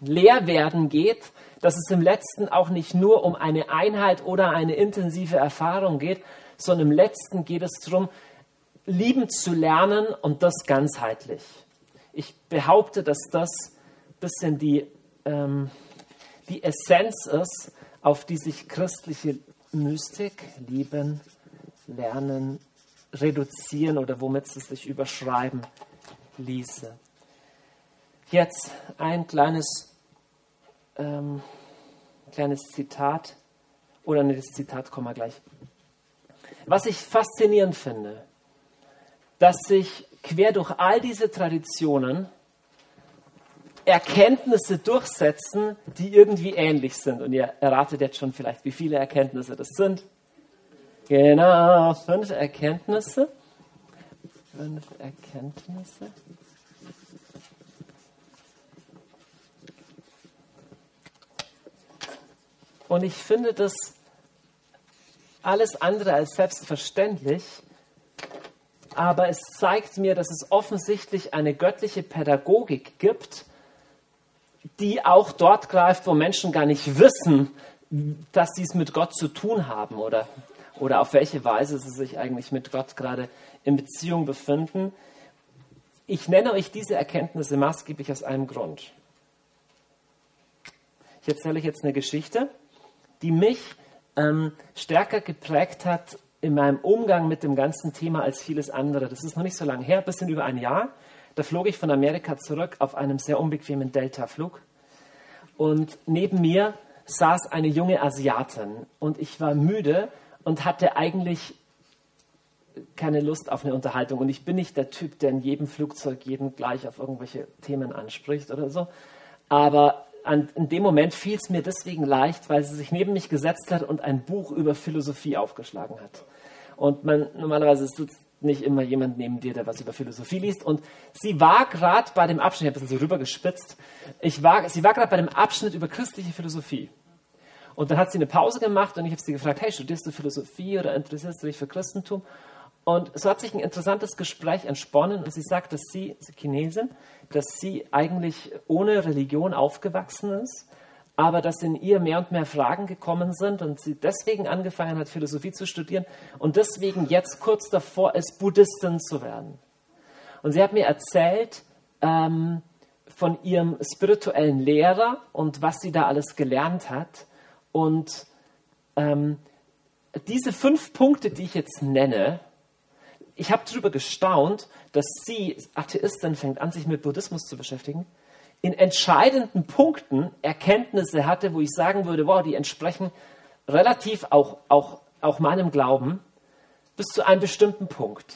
Lehrwerden geht, dass es im letzten auch nicht nur um eine Einheit oder eine intensive Erfahrung geht, sondern im letzten geht es darum, lieben zu lernen und das ganzheitlich. Ich behaupte, dass das ein bisschen die, ähm, die Essenz ist, auf die sich christliche Mystik, Lieben, Lernen, reduzieren oder womit sie sich überschreiben ließe. Jetzt ein kleines, ähm, kleines Zitat, oder ne, das Zitat kommen wir gleich. Was ich faszinierend finde, dass sich quer durch all diese Traditionen Erkenntnisse durchsetzen, die irgendwie ähnlich sind. Und ihr erratet jetzt schon vielleicht, wie viele Erkenntnisse das sind. Genau, fünf Erkenntnisse. Fünf Erkenntnisse. Und ich finde das alles andere als selbstverständlich, aber es zeigt mir, dass es offensichtlich eine göttliche Pädagogik gibt, die auch dort greift, wo Menschen gar nicht wissen, dass sie es mit Gott zu tun haben oder, oder auf welche Weise sie sich eigentlich mit Gott gerade in Beziehung befinden. Ich nenne euch diese Erkenntnisse maßgeblich aus einem Grund. Ich erzähle euch jetzt eine Geschichte, die mich ähm, stärker geprägt hat in meinem Umgang mit dem ganzen Thema als vieles andere. Das ist noch nicht so lange her, ein bisschen über ein Jahr. Da flog ich von Amerika zurück auf einem sehr unbequemen Delta-Flug. Und neben mir saß eine junge Asiatin. Und ich war müde und hatte eigentlich keine Lust auf eine Unterhaltung. Und ich bin nicht der Typ, der in jedem Flugzeug jeden gleich auf irgendwelche Themen anspricht oder so. Aber an, in dem Moment fiel es mir deswegen leicht, weil sie sich neben mich gesetzt hat und ein Buch über Philosophie aufgeschlagen hat. Und man, normalerweise sitzt nicht immer jemand neben dir, der was über Philosophie liest. Und sie war gerade bei dem Abschnitt, ich habe ein bisschen so rübergespitzt, ich war, sie war gerade bei dem Abschnitt über christliche Philosophie. Und dann hat sie eine Pause gemacht und ich habe sie gefragt, hey, studierst du Philosophie oder interessierst du dich für Christentum? Und so hat sich ein interessantes Gespräch entsponnen und sie sagt, dass sie, sie Chinesin, dass sie eigentlich ohne Religion aufgewachsen ist, aber dass in ihr mehr und mehr Fragen gekommen sind und sie deswegen angefangen hat, Philosophie zu studieren und deswegen jetzt kurz davor ist, Buddhistin zu werden. Und sie hat mir erzählt ähm, von ihrem spirituellen Lehrer und was sie da alles gelernt hat. Und ähm, diese fünf Punkte, die ich jetzt nenne, ich habe darüber gestaunt, dass sie, Atheistin, fängt an, sich mit Buddhismus zu beschäftigen, in entscheidenden Punkten Erkenntnisse hatte, wo ich sagen würde, wow, die entsprechen relativ auch, auch, auch meinem Glauben bis zu einem bestimmten Punkt.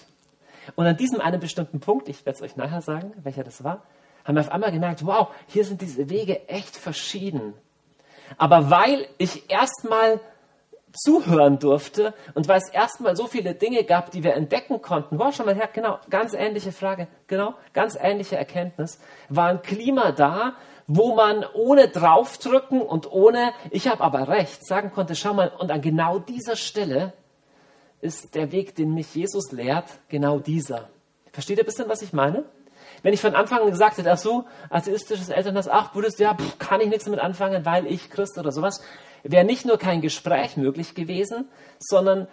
Und an diesem einen bestimmten Punkt, ich werde es euch nachher sagen, welcher das war, haben wir auf einmal gemerkt, wow, hier sind diese Wege echt verschieden. Aber weil ich erstmal zuhören durfte und weil es erstmal so viele Dinge gab, die wir entdecken konnten, war schon mal her, genau, ganz ähnliche Frage, genau, ganz ähnliche Erkenntnis, war ein Klima da, wo man ohne draufdrücken und ohne, ich habe aber recht, sagen konnte, schau mal, und an genau dieser Stelle ist der Weg, den mich Jesus lehrt, genau dieser. Versteht ihr ein bisschen, was ich meine? Wenn ich von Anfang an gesagt hätte, ach so, atheistisches Elternhaus, ach, Buddhist, ja, pff, kann ich nichts damit anfangen, weil ich Christ oder sowas, wäre nicht nur kein Gespräch möglich gewesen, sondern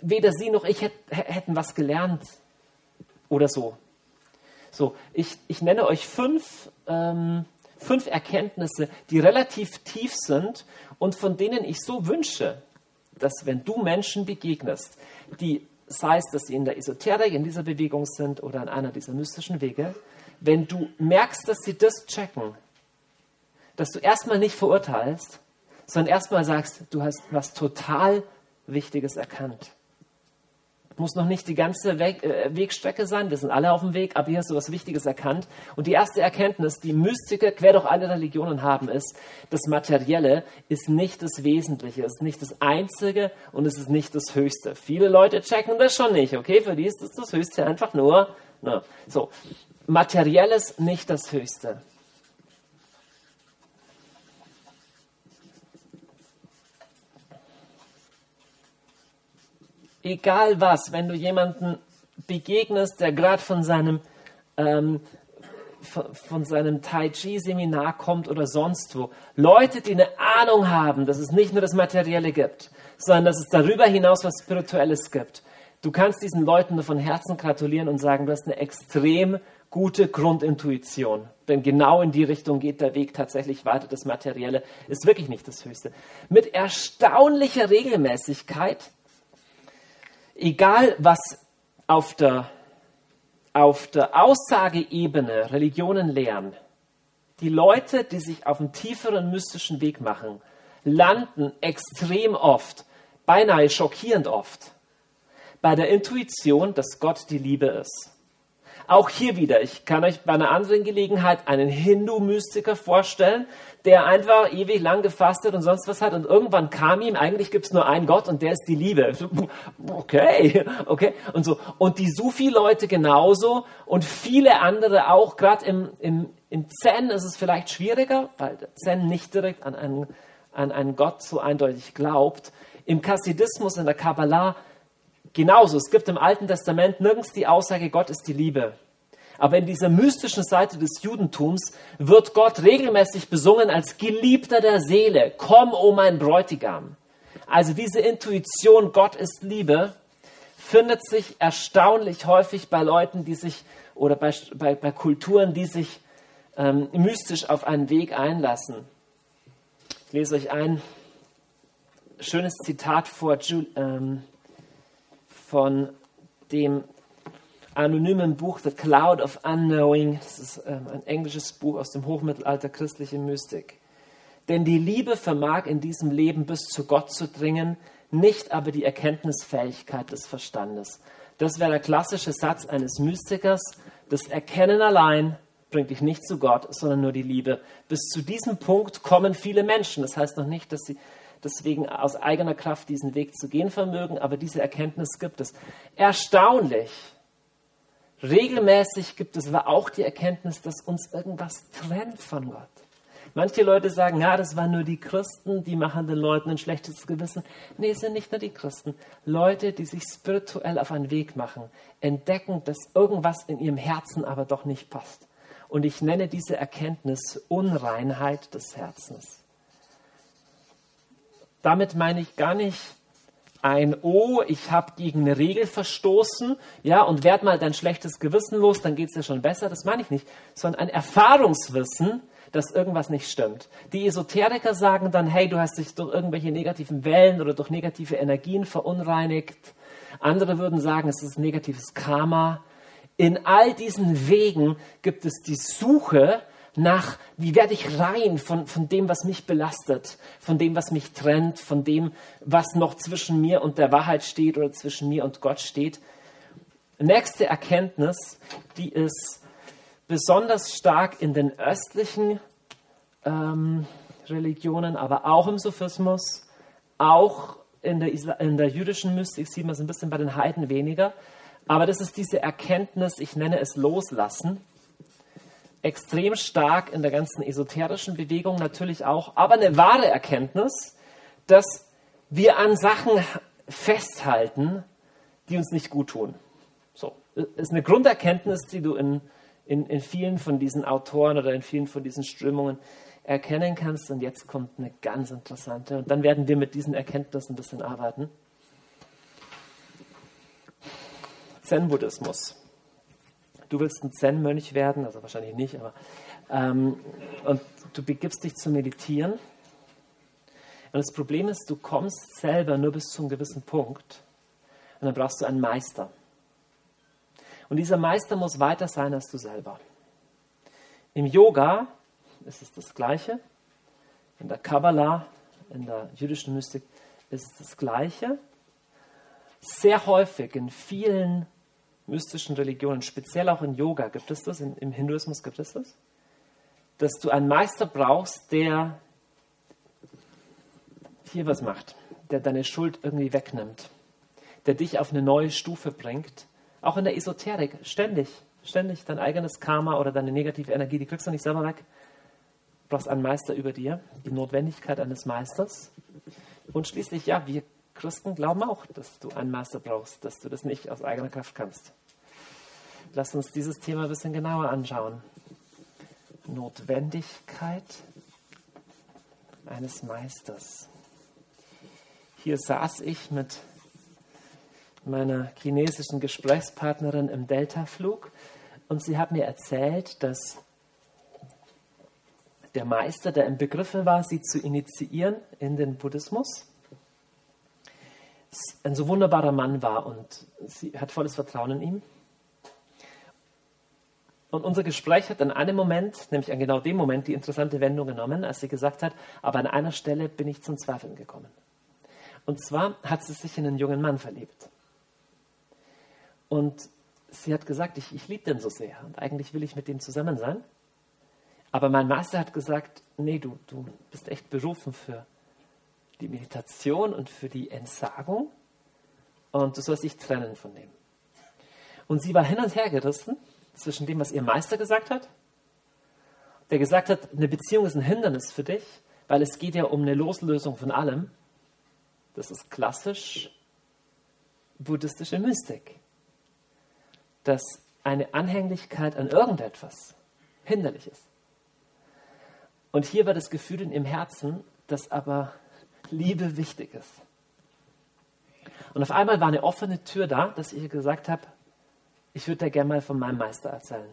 weder Sie noch ich hätten was gelernt oder so. So, ich, ich nenne euch fünf, ähm, fünf Erkenntnisse, die relativ tief sind und von denen ich so wünsche, dass wenn du Menschen begegnest, die, sei es, dass sie in der Esoterik, in dieser Bewegung sind oder in einer dieser mystischen Wege, wenn du merkst, dass sie das checken, dass du erstmal nicht verurteilst, sondern erstmal sagst, du hast was total Wichtiges erkannt. Muss noch nicht die ganze äh, Wegstrecke sein, wir sind alle auf dem Weg, aber hier hast du was Wichtiges erkannt. Und die erste Erkenntnis, die Mystiker quer durch alle Religionen haben, ist, das Materielle ist nicht das Wesentliche, es ist nicht das Einzige und es ist nicht das Höchste. Viele Leute checken das schon nicht, okay? Für die ist das, das Höchste einfach nur, na, so. Materielles nicht das Höchste. Egal was, wenn du jemanden begegnest, der gerade von seinem, ähm, von, seinem Tai Chi-Seminar kommt oder sonst wo, Leute, die eine Ahnung haben, dass es nicht nur das Materielle gibt, sondern dass es darüber hinaus was Spirituelles gibt. Du kannst diesen Leuten nur von Herzen gratulieren und sagen, du hast eine extrem gute Grundintuition. Denn genau in die Richtung geht der Weg tatsächlich weiter. Das Materielle ist wirklich nicht das Höchste. Mit erstaunlicher Regelmäßigkeit egal was auf der, auf der Aussageebene Religionen lehren, die Leute, die sich auf einen tieferen mystischen Weg machen, landen extrem oft, beinahe schockierend oft, bei der Intuition, dass Gott die Liebe ist. Auch hier wieder, ich kann euch bei einer anderen Gelegenheit einen Hindu-Mystiker vorstellen, der einfach ewig lang gefastet und sonst was hat und irgendwann kam ihm, eigentlich gibt es nur einen Gott und der ist die Liebe. Okay, okay. Und so. Und die Sufi-Leute genauso und viele andere auch, gerade im, im, im Zen ist es vielleicht schwieriger, weil der Zen nicht direkt an einen, an einen Gott so eindeutig glaubt. Im Chassidismus, in der Kabbalah genauso. Es gibt im Alten Testament nirgends die Aussage, Gott ist die Liebe. Aber in dieser mystischen Seite des Judentums wird Gott regelmäßig besungen als Geliebter der Seele. Komm, o oh mein Bräutigam. Also diese Intuition, Gott ist Liebe, findet sich erstaunlich häufig bei Leuten, die sich, oder bei, bei, bei Kulturen, die sich ähm, mystisch auf einen Weg einlassen. Ich lese euch ein schönes Zitat vor ähm, von dem anonymen Buch The Cloud of Unknowing. Das ist ähm, ein englisches Buch aus dem Hochmittelalter christliche Mystik. Denn die Liebe vermag in diesem Leben bis zu Gott zu dringen, nicht aber die Erkenntnisfähigkeit des Verstandes. Das wäre der klassische Satz eines Mystikers. Das Erkennen allein bringt dich nicht zu Gott, sondern nur die Liebe. Bis zu diesem Punkt kommen viele Menschen. Das heißt noch nicht, dass sie deswegen aus eigener Kraft diesen Weg zu gehen vermögen, aber diese Erkenntnis gibt es. Erstaunlich. Regelmäßig gibt es aber auch die Erkenntnis, dass uns irgendwas trennt von Gott. Manche Leute sagen, ja, das waren nur die Christen, die machen den Leuten ein schlechtes Gewissen. Nee, es sind nicht nur die Christen. Leute, die sich spirituell auf einen Weg machen, entdecken, dass irgendwas in ihrem Herzen aber doch nicht passt. Und ich nenne diese Erkenntnis Unreinheit des Herzens. Damit meine ich gar nicht ein Oh, ich habe gegen eine Regel verstoßen, ja, und werd mal dein schlechtes Gewissen los, dann geht es dir schon besser. Das meine ich nicht, sondern ein Erfahrungswissen, dass irgendwas nicht stimmt. Die Esoteriker sagen dann, hey, du hast dich durch irgendwelche negativen Wellen oder durch negative Energien verunreinigt. Andere würden sagen, es ist negatives Karma. In all diesen Wegen gibt es die Suche nach, wie werde ich rein von, von dem, was mich belastet, von dem, was mich trennt, von dem, was noch zwischen mir und der Wahrheit steht oder zwischen mir und Gott steht. Nächste Erkenntnis, die ist besonders stark in den östlichen ähm, Religionen, aber auch im Sophismus, auch in der, Isla in der jüdischen Mystik sieht man es ein bisschen bei den Heiden weniger. Aber das ist diese Erkenntnis, ich nenne es Loslassen, extrem stark in der ganzen esoterischen Bewegung natürlich auch, aber eine wahre Erkenntnis, dass wir an Sachen festhalten, die uns nicht gut tun. So, ist eine Grunderkenntnis, die du in, in, in vielen von diesen Autoren oder in vielen von diesen Strömungen erkennen kannst. Und jetzt kommt eine ganz interessante. Und dann werden wir mit diesen Erkenntnissen ein bisschen arbeiten. Zen-Buddhismus. Du willst ein Zen-Mönch werden, also wahrscheinlich nicht, aber ähm, und du begibst dich zu meditieren. Und das Problem ist, du kommst selber nur bis zu einem gewissen Punkt und dann brauchst du einen Meister. Und dieser Meister muss weiter sein als du selber. Im Yoga ist es das Gleiche, in der Kabbalah, in der jüdischen Mystik ist es das Gleiche. Sehr häufig in vielen mystischen Religionen, speziell auch in Yoga, gibt es das, im Hinduismus gibt es das, dass du einen Meister brauchst, der hier was macht, der deine Schuld irgendwie wegnimmt, der dich auf eine neue Stufe bringt, auch in der Esoterik, ständig, ständig dein eigenes Karma oder deine negative Energie, die kriegst du nicht selber weg. Du brauchst einen Meister über dir, die Notwendigkeit eines Meisters. Und schließlich, ja, wir Christen glauben auch, dass du einen Meister brauchst, dass du das nicht aus eigener Kraft kannst. Lass uns dieses Thema ein bisschen genauer anschauen. Notwendigkeit eines Meisters. Hier saß ich mit meiner chinesischen Gesprächspartnerin im Deltaflug und sie hat mir erzählt, dass der Meister, der im Begriffe war, sie zu initiieren in den Buddhismus, ein so wunderbarer Mann war und sie hat volles Vertrauen in ihm. Und unser Gespräch hat an einem Moment, nämlich an genau dem Moment, die interessante Wendung genommen, als sie gesagt hat, aber an einer Stelle bin ich zum Zweifeln gekommen. Und zwar hat sie sich in einen jungen Mann verliebt. Und sie hat gesagt, ich, ich liebe den so sehr und eigentlich will ich mit dem zusammen sein. Aber mein Meister hat gesagt, nee, du, du bist echt berufen für die Meditation und für die Entsagung und du sollst dich trennen von dem. Und sie war hin und her gerissen zwischen dem, was ihr Meister gesagt hat, der gesagt hat, eine Beziehung ist ein Hindernis für dich, weil es geht ja um eine Loslösung von allem. Das ist klassisch buddhistische Mystik. Dass eine Anhänglichkeit an irgendetwas hinderlich ist. Und hier war das Gefühl in ihrem Herzen, dass aber Liebe wichtig ist. Und auf einmal war eine offene Tür da, dass ich ihr gesagt habe, ich würde dir gerne mal von meinem Meister erzählen.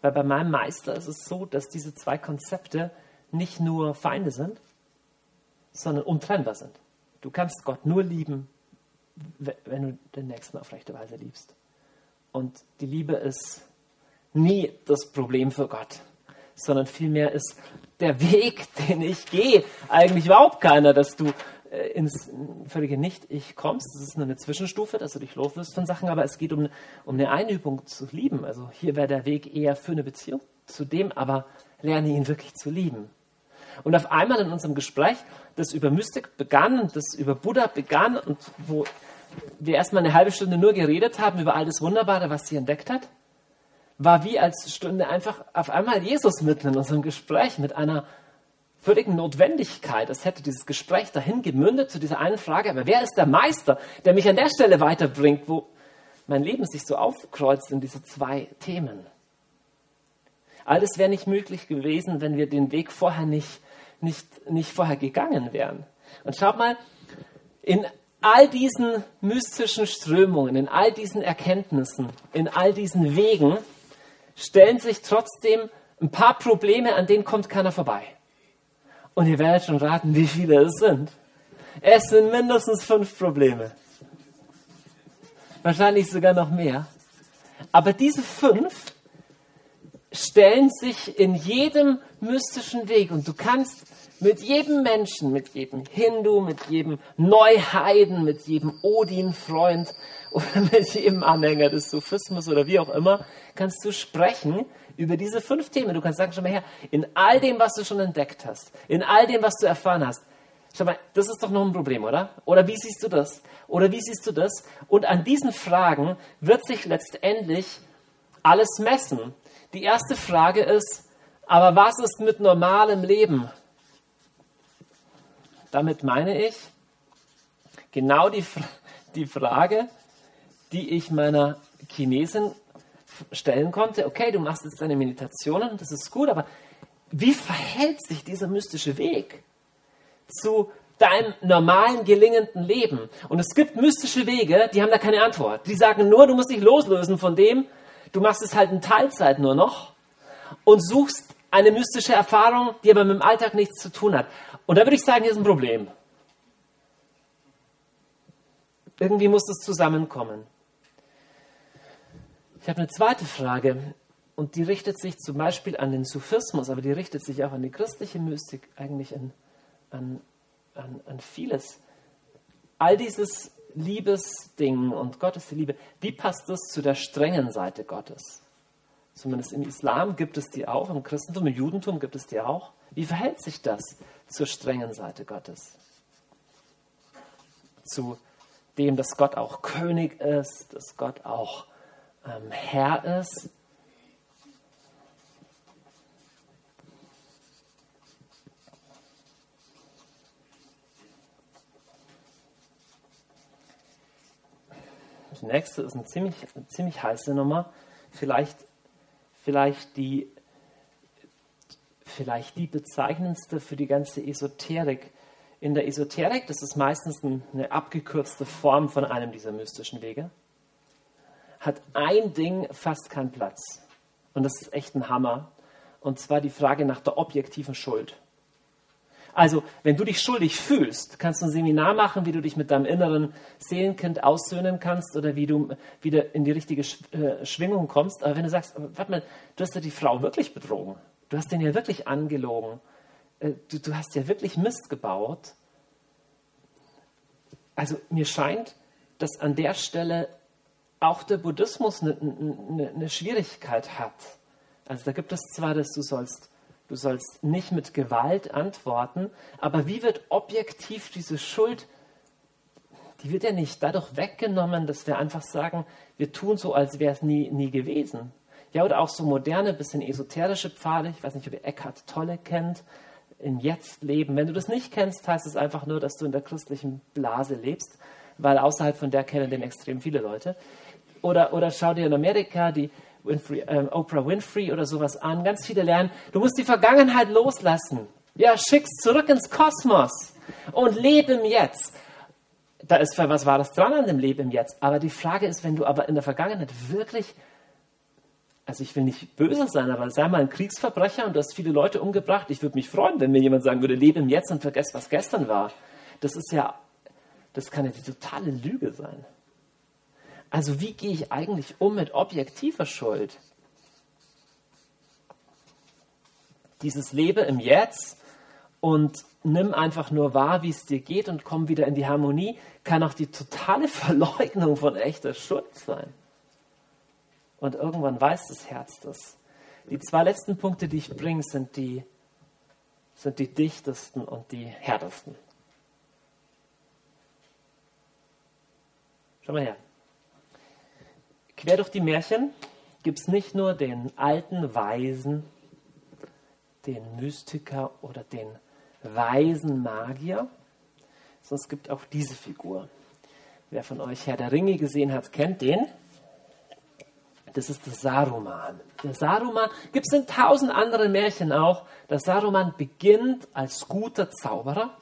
Weil bei meinem Meister ist es so, dass diese zwei Konzepte nicht nur Feinde sind, sondern untrennbar sind. Du kannst Gott nur lieben, wenn du den Nächsten auf rechte Weise liebst. Und die Liebe ist nie das Problem für Gott, sondern vielmehr ist der Weg, den ich gehe, eigentlich überhaupt keiner, dass du äh, ins völlige Nicht-Ich kommst. Das ist nur eine Zwischenstufe, dass du dich loslöst von Sachen, aber es geht um, um eine Einübung zu lieben. Also hier wäre der Weg eher für eine Beziehung zu dem, aber lerne ihn wirklich zu lieben. Und auf einmal in unserem Gespräch, das über Mystik begann, das über Buddha begann und wo wir erstmal eine halbe Stunde nur geredet haben über all das Wunderbare, was sie entdeckt hat, war wie als Stunde einfach auf einmal Jesus mitten in unserem Gespräch mit einer völligen Notwendigkeit. Es hätte dieses Gespräch dahin gemündet zu dieser einen Frage, aber wer ist der Meister, der mich an der Stelle weiterbringt, wo mein Leben sich so aufkreuzt in diese zwei Themen? All das wäre nicht möglich gewesen, wenn wir den Weg vorher nicht, nicht, nicht vorher gegangen wären. Und schaut mal, in all diesen mystischen Strömungen, in all diesen Erkenntnissen, in all diesen Wegen stellen sich trotzdem ein paar Probleme, an denen kommt keiner vorbei. Und ihr werdet schon raten, wie viele es sind. Es sind mindestens fünf Probleme. Wahrscheinlich sogar noch mehr. Aber diese fünf stellen sich in jedem mystischen Weg. Und du kannst mit jedem Menschen, mit jedem Hindu, mit jedem Neuheiden, mit jedem Odin-Freund oder mit jedem Anhänger des Sufismus oder wie auch immer, kannst du sprechen über diese fünf Themen. Du kannst sagen, schau mal her, in all dem, was du schon entdeckt hast, in all dem, was du erfahren hast, schau mal, das ist doch noch ein Problem, oder? Oder wie siehst du das? Oder wie siehst du das? Und an diesen Fragen wird sich letztendlich alles messen. Die erste Frage ist, aber was ist mit normalem Leben? Damit meine ich genau die, die Frage, die ich meiner Chinesin stellen konnte. Okay, du machst jetzt deine Meditationen, das ist gut, aber wie verhält sich dieser mystische Weg zu deinem normalen, gelingenden Leben? Und es gibt mystische Wege, die haben da keine Antwort. Die sagen nur, du musst dich loslösen von dem, du machst es halt in Teilzeit nur noch und suchst eine mystische Erfahrung, die aber mit dem Alltag nichts zu tun hat. Und da würde ich sagen, hier ist ein Problem. Irgendwie muss das zusammenkommen. Ich habe eine zweite Frage und die richtet sich zum Beispiel an den Sufismus, aber die richtet sich auch an die christliche Mystik, eigentlich an, an, an, an vieles. All dieses Liebesding und Gottes Liebe, wie passt das zu der strengen Seite Gottes? Zumindest im Islam gibt es die auch, im Christentum, im Judentum gibt es die auch. Wie verhält sich das zur strengen Seite Gottes? Zu dem, dass Gott auch König ist, dass Gott auch ähm, Herr ist. Das nächste ist eine ziemlich, eine ziemlich heiße Nummer. Vielleicht, vielleicht die vielleicht die bezeichnendste für die ganze Esoterik. In der Esoterik, das ist meistens eine abgekürzte Form von einem dieser mystischen Wege, hat ein Ding fast keinen Platz. Und das ist echt ein Hammer. Und zwar die Frage nach der objektiven Schuld. Also, wenn du dich schuldig fühlst, kannst du ein Seminar machen, wie du dich mit deinem inneren Seelenkind aussöhnen kannst oder wie du wieder in die richtige äh, Schwingung kommst. Aber wenn du sagst, warte mal, du hast ja die Frau wirklich betrogen, Du hast den ja wirklich angelogen. Äh, du, du hast ja wirklich Mist gebaut. Also mir scheint, dass an der Stelle auch der Buddhismus eine, eine, eine Schwierigkeit hat. Also da gibt es zwar, dass du sollst, du sollst nicht mit Gewalt antworten, aber wie wird objektiv diese Schuld, die wird ja nicht dadurch weggenommen, dass wir einfach sagen, wir tun so, als wäre es nie, nie gewesen. Ja, oder auch so moderne, bisschen esoterische Pfade, ich weiß nicht, ob ihr Eckhart Tolle kennt, im Jetzt leben. Wenn du das nicht kennst, heißt es einfach nur, dass du in der christlichen Blase lebst, weil außerhalb von der kennen den extrem viele Leute. Oder, oder schau dir in Amerika die Winfrey, äh, Oprah Winfrey oder sowas an. Ganz viele lernen, du musst die Vergangenheit loslassen. Ja, schick's zurück ins Kosmos und lebe im Jetzt. Da ist für was war das dran an dem Leben im Jetzt. Aber die Frage ist, wenn du aber in der Vergangenheit wirklich also ich will nicht böse sein, aber sei mal ein Kriegsverbrecher und du hast viele Leute umgebracht. Ich würde mich freuen, wenn mir jemand sagen würde, lebe im Jetzt und vergess, was gestern war. Das ist ja, das kann ja die totale Lüge sein. Also wie gehe ich eigentlich um mit objektiver Schuld? Dieses Lebe im Jetzt und nimm einfach nur wahr, wie es dir geht und komm wieder in die Harmonie, kann auch die totale Verleugnung von echter Schuld sein. Und irgendwann weiß das Herz das. Die zwei letzten Punkte, die ich bringe, sind die, sind die dichtesten und die härtesten. Schau mal her. Quer durch die Märchen gibt es nicht nur den alten Weisen, den Mystiker oder den weisen Magier, sondern es gibt auch diese Figur. Wer von euch Herr der Ringe gesehen hat, kennt den. Das ist der Saruman. Der Saruman gibt es in tausend anderen Märchen auch. Der Saruman beginnt als guter Zauberer.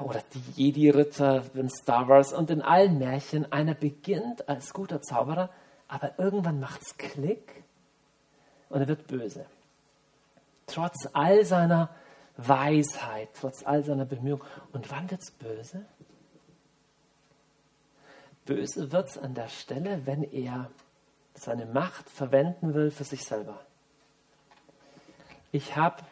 Oder die Jedi-Ritter in Star Wars und in allen Märchen. Einer beginnt als guter Zauberer, aber irgendwann macht es Klick und er wird böse. Trotz all seiner Weisheit, trotz all seiner Bemühungen. Und wann wird es böse? Böse wird es an der Stelle, wenn er seine Macht verwenden will für sich selber. Ich habe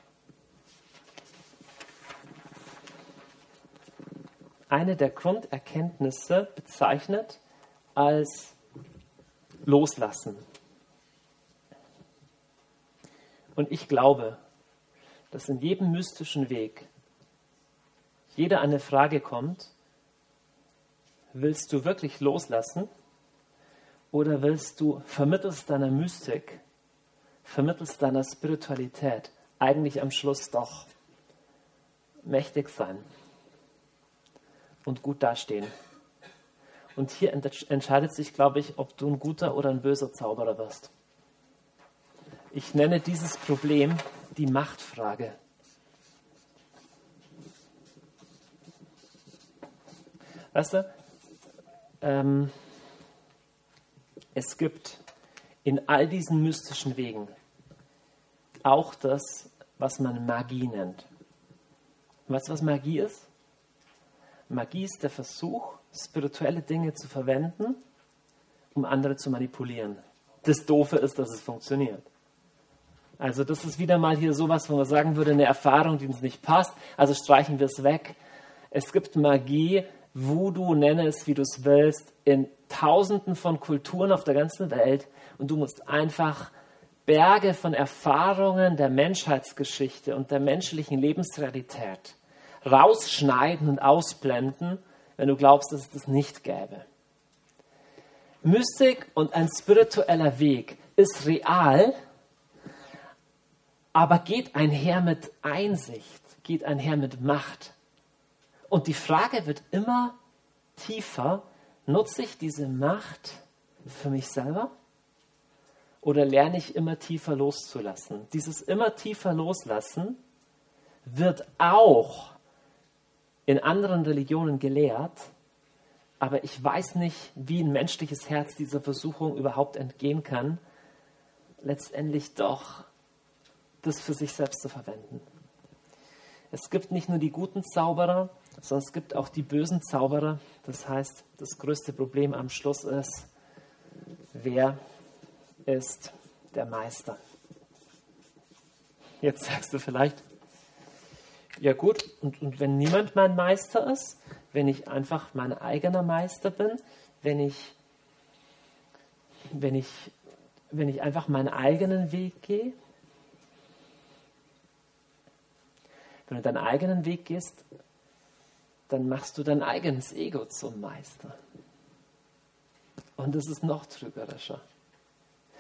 eine der Grunderkenntnisse bezeichnet als Loslassen. Und ich glaube, dass in jedem mystischen Weg jeder eine Frage kommt, willst du wirklich loslassen oder willst du vermittels deiner Mystik, vermittels deiner Spiritualität eigentlich am Schluss doch mächtig sein und gut dastehen? Und hier entscheidet sich, glaube ich, ob du ein guter oder ein böser Zauberer wirst. Ich nenne dieses Problem die Machtfrage. Weißt du, ähm, es gibt in all diesen mystischen Wegen auch das, was man Magie nennt. Weißt du, was Magie ist? Magie ist der Versuch, spirituelle Dinge zu verwenden, um andere zu manipulieren. Das Doofe ist, dass es funktioniert. Also das ist wieder mal hier sowas, wo man sagen würde, eine Erfahrung, die uns nicht passt, also streichen wir es weg. Es gibt Magie, Voodoo, nenne es wie du es willst, in tausenden von Kulturen auf der ganzen Welt und du musst einfach Berge von Erfahrungen der Menschheitsgeschichte und der menschlichen Lebensrealität rausschneiden und ausblenden, wenn du glaubst, dass es das nicht gäbe. Mystik und ein spiritueller Weg ist real, aber geht einher mit Einsicht, geht einher mit Macht. Und die Frage wird immer tiefer, nutze ich diese Macht für mich selber oder lerne ich immer tiefer loszulassen? Dieses immer tiefer loslassen wird auch in anderen Religionen gelehrt, aber ich weiß nicht, wie ein menschliches Herz dieser Versuchung überhaupt entgehen kann, letztendlich doch das für sich selbst zu verwenden. Es gibt nicht nur die guten Zauberer, sondern es gibt auch die bösen Zauberer. Das heißt, das größte Problem am Schluss ist, wer ist der Meister? Jetzt sagst du vielleicht, ja gut, und, und wenn niemand mein Meister ist, wenn ich einfach mein eigener Meister bin, wenn ich, wenn ich, wenn ich einfach meinen eigenen Weg gehe? Wenn du deinen eigenen Weg gehst, dann machst du dein eigenes Ego zum Meister. Und das ist noch trügerischer.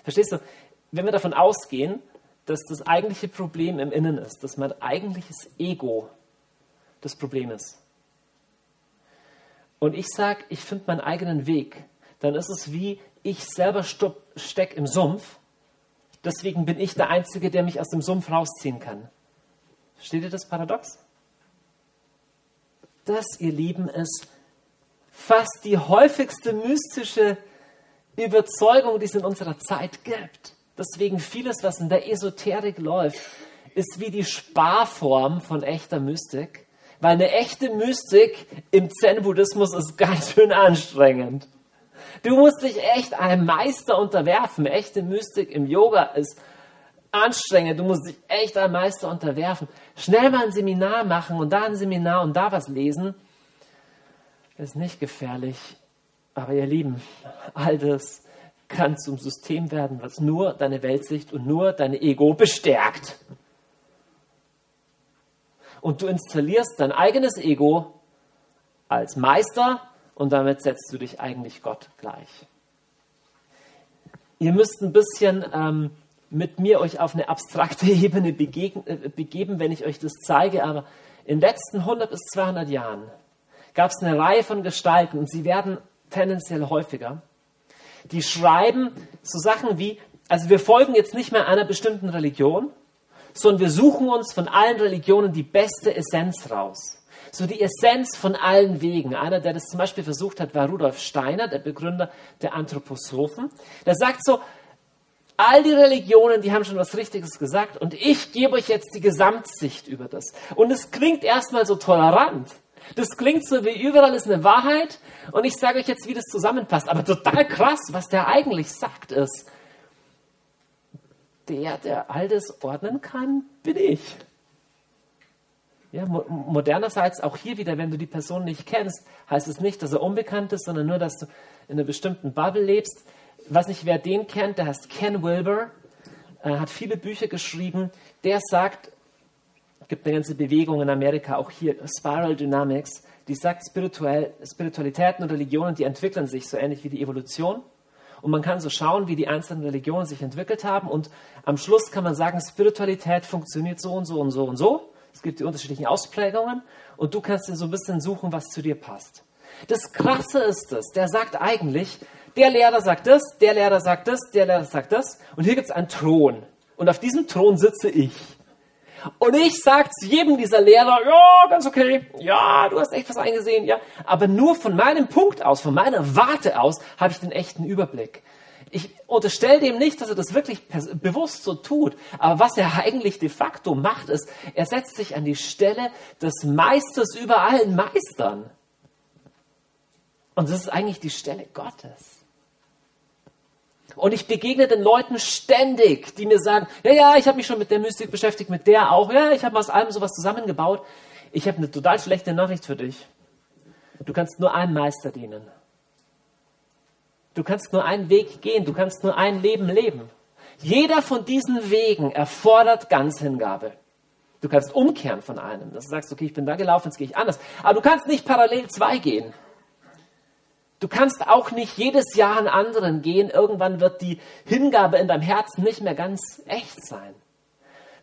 Verstehst du? Wenn wir davon ausgehen, dass das eigentliche Problem im Innen ist, dass mein eigentliches Ego das Problem ist. Und ich sage, ich finde meinen eigenen Weg, dann ist es wie, ich selber stecke im Sumpf, deswegen bin ich der Einzige, der mich aus dem Sumpf rausziehen kann. Versteht ihr das Paradox? Das, ihr Lieben, ist fast die häufigste mystische Überzeugung, die es in unserer Zeit gibt. Deswegen vieles, was in der Esoterik läuft, ist wie die Sparform von echter Mystik. Weil eine echte Mystik im Zen-Buddhismus ist ganz schön anstrengend. Du musst dich echt einem Meister unterwerfen. Echte Mystik im Yoga ist anstrengend. Du musst dich echt einem Meister unterwerfen. Schnell mal ein Seminar machen und da ein Seminar und da was lesen. Ist nicht gefährlich. Aber ihr Lieben, all das kann zum System werden, was nur deine Weltsicht und nur dein Ego bestärkt. Und du installierst dein eigenes Ego als Meister und damit setzt du dich eigentlich Gott gleich. Ihr müsst ein bisschen ähm, mit mir euch auf eine abstrakte Ebene äh, begeben, wenn ich euch das zeige, aber in den letzten 100 bis 200 Jahren gab es eine Reihe von Gestalten und sie werden tendenziell häufiger, die schreiben so Sachen wie, also wir folgen jetzt nicht mehr einer bestimmten Religion, sondern wir suchen uns von allen Religionen die beste Essenz raus. So die Essenz von allen Wegen. Einer, der das zum Beispiel versucht hat, war Rudolf Steiner, der Begründer der Anthroposophen. Der sagt so, all die Religionen, die haben schon was Richtiges gesagt und ich gebe euch jetzt die Gesamtsicht über das. Und es klingt erstmal so tolerant. Das klingt so wie überall ist eine Wahrheit und ich sage euch jetzt, wie das zusammenpasst. Aber total krass, was der eigentlich sagt, ist, der, der all das ordnen kann, bin ich. Ja, modernerseits auch hier wieder, wenn du die Person nicht kennst, heißt es nicht, dass er unbekannt ist, sondern nur, dass du in einer bestimmten Bubble lebst. Weiß nicht, wer den kennt, der heißt Ken Wilber, er hat viele Bücher geschrieben. Der sagt, gibt eine ganze Bewegung in Amerika, auch hier, Spiral Dynamics, die sagt, Spiritualitäten und Religionen, die entwickeln sich so ähnlich wie die Evolution. Und man kann so schauen, wie die einzelnen Religionen sich entwickelt haben. Und am Schluss kann man sagen, Spiritualität funktioniert so und so und so und so. Es gibt die unterschiedlichen Ausprägungen. Und du kannst dir so ein bisschen suchen, was zu dir passt. Das Krasse ist es, der sagt eigentlich, der Lehrer sagt das, der Lehrer sagt das, der Lehrer sagt das. Und hier gibt es einen Thron. Und auf diesem Thron sitze ich. Und ich sage zu jedem dieser Lehrer, ja, ganz okay, ja, du hast echt was eingesehen, ja. Aber nur von meinem Punkt aus, von meiner Warte aus, habe ich den echten Überblick. Ich unterstelle dem nicht, dass er das wirklich bewusst so tut. Aber was er eigentlich de facto macht, ist, er setzt sich an die Stelle des Meisters über allen Meistern. Und das ist eigentlich die Stelle Gottes. Und ich begegne den Leuten ständig, die mir sagen, ja, ja, ich habe mich schon mit der Mystik beschäftigt, mit der auch, ja, ich habe aus allem sowas zusammengebaut. Ich habe eine total schlechte Nachricht für dich. Du kannst nur einem Meister dienen. Du kannst nur einen Weg gehen, du kannst nur ein Leben leben. Jeder von diesen Wegen erfordert Ganzhingabe. Du kannst umkehren von einem, dass du sagst, okay, ich bin da gelaufen, jetzt gehe ich anders. Aber du kannst nicht parallel zwei gehen. Du kannst auch nicht jedes Jahr an anderen gehen. Irgendwann wird die Hingabe in deinem Herzen nicht mehr ganz echt sein.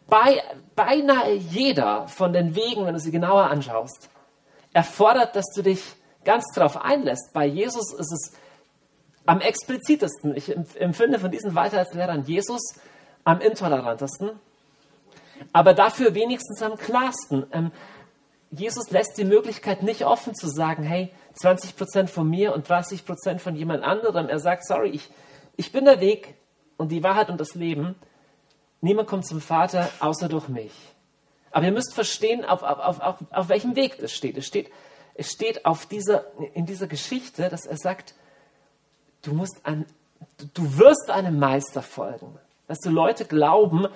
Bei, beinahe jeder von den Wegen, wenn du sie genauer anschaust, erfordert, dass du dich ganz darauf einlässt. Bei Jesus ist es am explizitesten. Ich empfinde von diesen Weisheitslehrern Jesus am intolerantesten, aber dafür wenigstens am klarsten. Jesus lässt die Möglichkeit nicht offen zu sagen, hey, 20 Prozent von mir und 30 Prozent von jemand anderem. Er sagt, sorry, ich, ich bin der Weg und die Wahrheit und das Leben. Niemand kommt zum Vater außer durch mich. Aber ihr müsst verstehen, auf, auf, auf, auf welchem Weg das steht. Es steht, es steht auf dieser, in dieser Geschichte, dass er sagt, du, musst ein, du wirst einem Meister folgen. Dass du Leute glauben,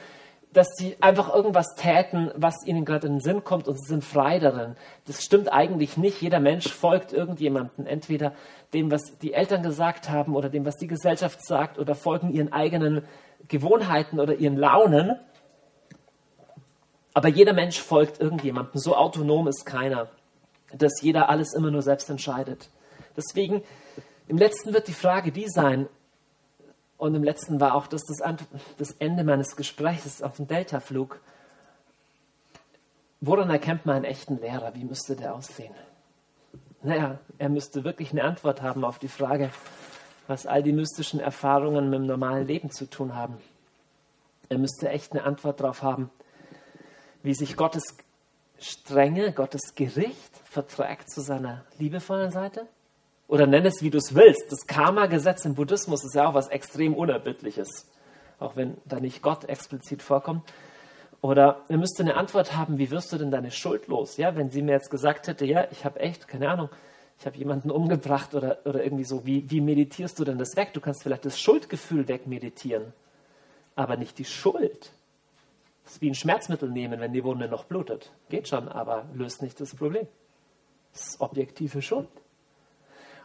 dass sie einfach irgendwas täten, was ihnen gerade in den Sinn kommt und sie sind frei darin. Das stimmt eigentlich nicht. Jeder Mensch folgt irgendjemandem, entweder dem, was die Eltern gesagt haben oder dem, was die Gesellschaft sagt oder folgen ihren eigenen Gewohnheiten oder ihren Launen. Aber jeder Mensch folgt irgendjemandem. So autonom ist keiner, dass jeder alles immer nur selbst entscheidet. Deswegen, im letzten wird die Frage die sein, und im letzten war auch das, das, das Ende meines Gesprächs auf dem Delta-Flug. Woran erkennt man einen echten Lehrer? Wie müsste der aussehen? Naja, er müsste wirklich eine Antwort haben auf die Frage, was all die mystischen Erfahrungen mit dem normalen Leben zu tun haben. Er müsste echt eine Antwort darauf haben, wie sich Gottes Strenge, Gottes Gericht verträgt zu seiner liebevollen Seite oder nenn es, wie du es willst. Das Karma-Gesetz im Buddhismus ist ja auch was extrem Unerbittliches, auch wenn da nicht Gott explizit vorkommt. Oder er müsste eine Antwort haben, wie wirst du denn deine Schuld los? Ja, wenn sie mir jetzt gesagt hätte, ja, ich habe echt, keine Ahnung, ich habe jemanden umgebracht oder, oder irgendwie so, wie, wie meditierst du denn das weg? Du kannst vielleicht das Schuldgefühl wegmeditieren, aber nicht die Schuld. Das ist wie ein Schmerzmittel nehmen, wenn die Wunde noch blutet. Geht schon, aber löst nicht das Problem. Das ist objektive Schuld.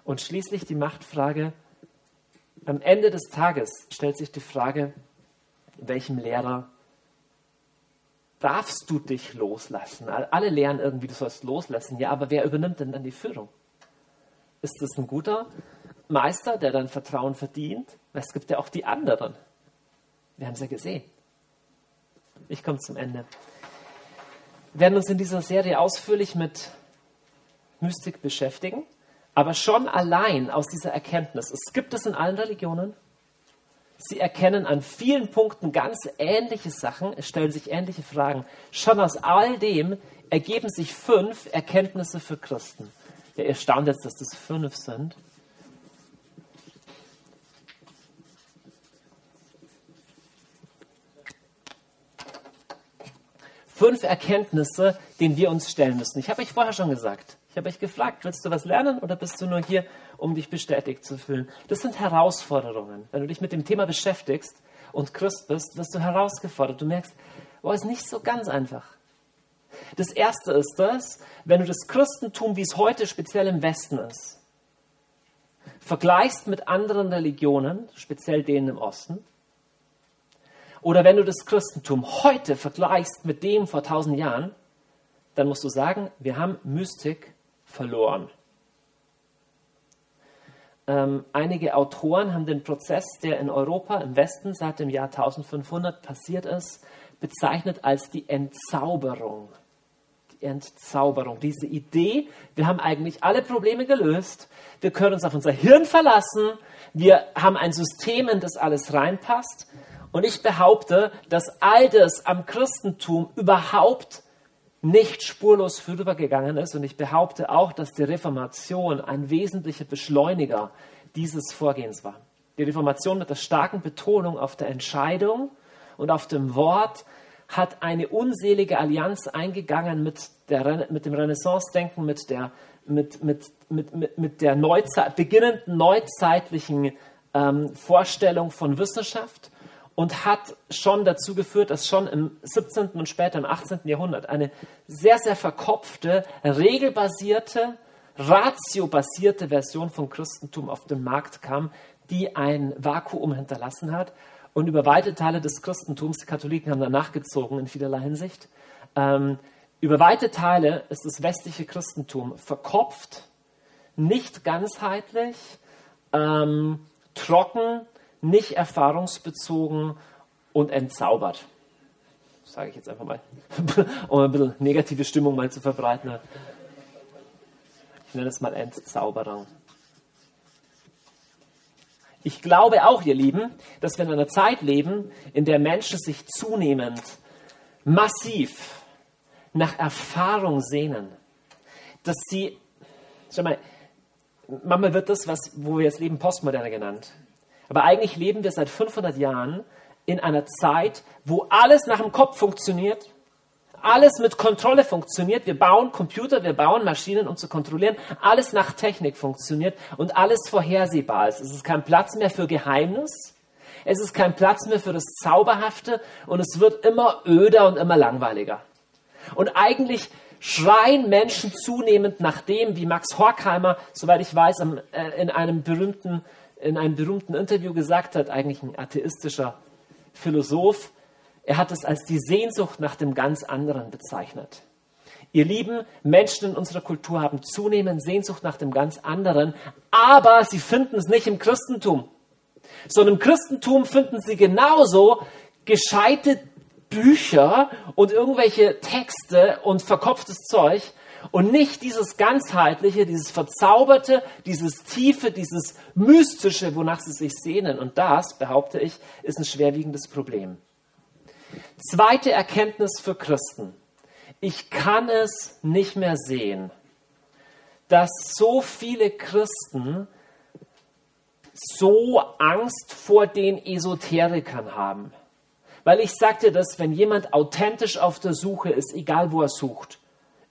Und schließlich die Machtfrage, am Ende des Tages stellt sich die Frage, welchem Lehrer darfst du dich loslassen? Alle lernen irgendwie, du sollst loslassen. Ja, aber wer übernimmt denn dann die Führung? Ist es ein guter Meister, der dann Vertrauen verdient? Es gibt ja auch die anderen. Wir haben es ja gesehen. Ich komme zum Ende. Wir werden uns in dieser Serie ausführlich mit Mystik beschäftigen. Aber schon allein aus dieser Erkenntnis, es gibt es in allen Religionen, sie erkennen an vielen Punkten ganz ähnliche Sachen, es stellen sich ähnliche Fragen. Schon aus all dem ergeben sich fünf Erkenntnisse für Christen. Ja, ihr staunt jetzt, dass das fünf sind. Fünf Erkenntnisse, denen wir uns stellen müssen. Ich habe euch vorher schon gesagt, habe euch gefragt, willst du was lernen oder bist du nur hier, um dich bestätigt zu fühlen? Das sind Herausforderungen. Wenn du dich mit dem Thema beschäftigst und Christ bist, wirst du herausgefordert. Du merkst, oh, ist nicht so ganz einfach. Das erste ist das, wenn du das Christentum, wie es heute speziell im Westen ist, vergleichst mit anderen Religionen, speziell denen im Osten, oder wenn du das Christentum heute vergleichst mit dem vor tausend Jahren, dann musst du sagen, wir haben Mystik verloren. Ähm, einige Autoren haben den Prozess, der in Europa im Westen seit dem Jahr 1500 passiert ist, bezeichnet als die Entzauberung. Die Entzauberung, diese Idee, wir haben eigentlich alle Probleme gelöst, wir können uns auf unser Hirn verlassen, wir haben ein System, in das alles reinpasst. Und ich behaupte, dass all das am Christentum überhaupt nicht spurlos vorübergegangen ist. Und ich behaupte auch, dass die Reformation ein wesentlicher Beschleuniger dieses Vorgehens war. Die Reformation mit der starken Betonung auf der Entscheidung und auf dem Wort hat eine unselige Allianz eingegangen mit, der, mit dem Renaissance-Denken, mit der, mit, mit, mit, mit, der Neuzeit, beginnenden neuzeitlichen ähm, Vorstellung von Wissenschaft und hat schon dazu geführt, dass schon im 17. und später im 18. Jahrhundert eine sehr, sehr verkopfte, regelbasierte, ratiobasierte Version von Christentum auf den Markt kam, die ein Vakuum hinterlassen hat. Und über weite Teile des Christentums, die Katholiken haben danach gezogen in vielerlei Hinsicht, ähm, über weite Teile ist das westliche Christentum verkopft, nicht ganzheitlich, ähm, trocken, nicht erfahrungsbezogen und entzaubert. Sage ich jetzt einfach mal, um ein bisschen negative Stimmung mal zu verbreiten. Ich nenne es mal Entzauberung. Ich glaube auch, ihr Lieben, dass wir in einer Zeit leben, in der Menschen sich zunehmend massiv nach Erfahrung sehnen. Dass sie, schau mal, manchmal wird das, was, wo wir jetzt leben, Postmoderne genannt. Aber eigentlich leben wir seit 500 Jahren in einer Zeit, wo alles nach dem Kopf funktioniert, alles mit Kontrolle funktioniert. Wir bauen Computer, wir bauen Maschinen, um zu kontrollieren. Alles nach Technik funktioniert und alles vorhersehbar ist. Es ist kein Platz mehr für Geheimnis. Es ist kein Platz mehr für das Zauberhafte und es wird immer öder und immer langweiliger. Und eigentlich schreien Menschen zunehmend nach dem, wie Max Horkheimer, soweit ich weiß, äh, in einem berühmten, in einem berühmten Interview gesagt hat, eigentlich ein atheistischer Philosoph, er hat es als die Sehnsucht nach dem ganz anderen bezeichnet. Ihr lieben Menschen in unserer Kultur haben zunehmend Sehnsucht nach dem ganz anderen, aber sie finden es nicht im Christentum. Sondern im Christentum finden sie genauso gescheite Bücher und irgendwelche Texte und verkopftes Zeug und nicht dieses ganzheitliche, dieses verzauberte, dieses tiefe, dieses mystische, wonach sie sich sehnen. Und das, behaupte ich, ist ein schwerwiegendes Problem. Zweite Erkenntnis für Christen. Ich kann es nicht mehr sehen, dass so viele Christen so Angst vor den Esoterikern haben. Weil ich sagte das, wenn jemand authentisch auf der Suche ist, egal wo er sucht,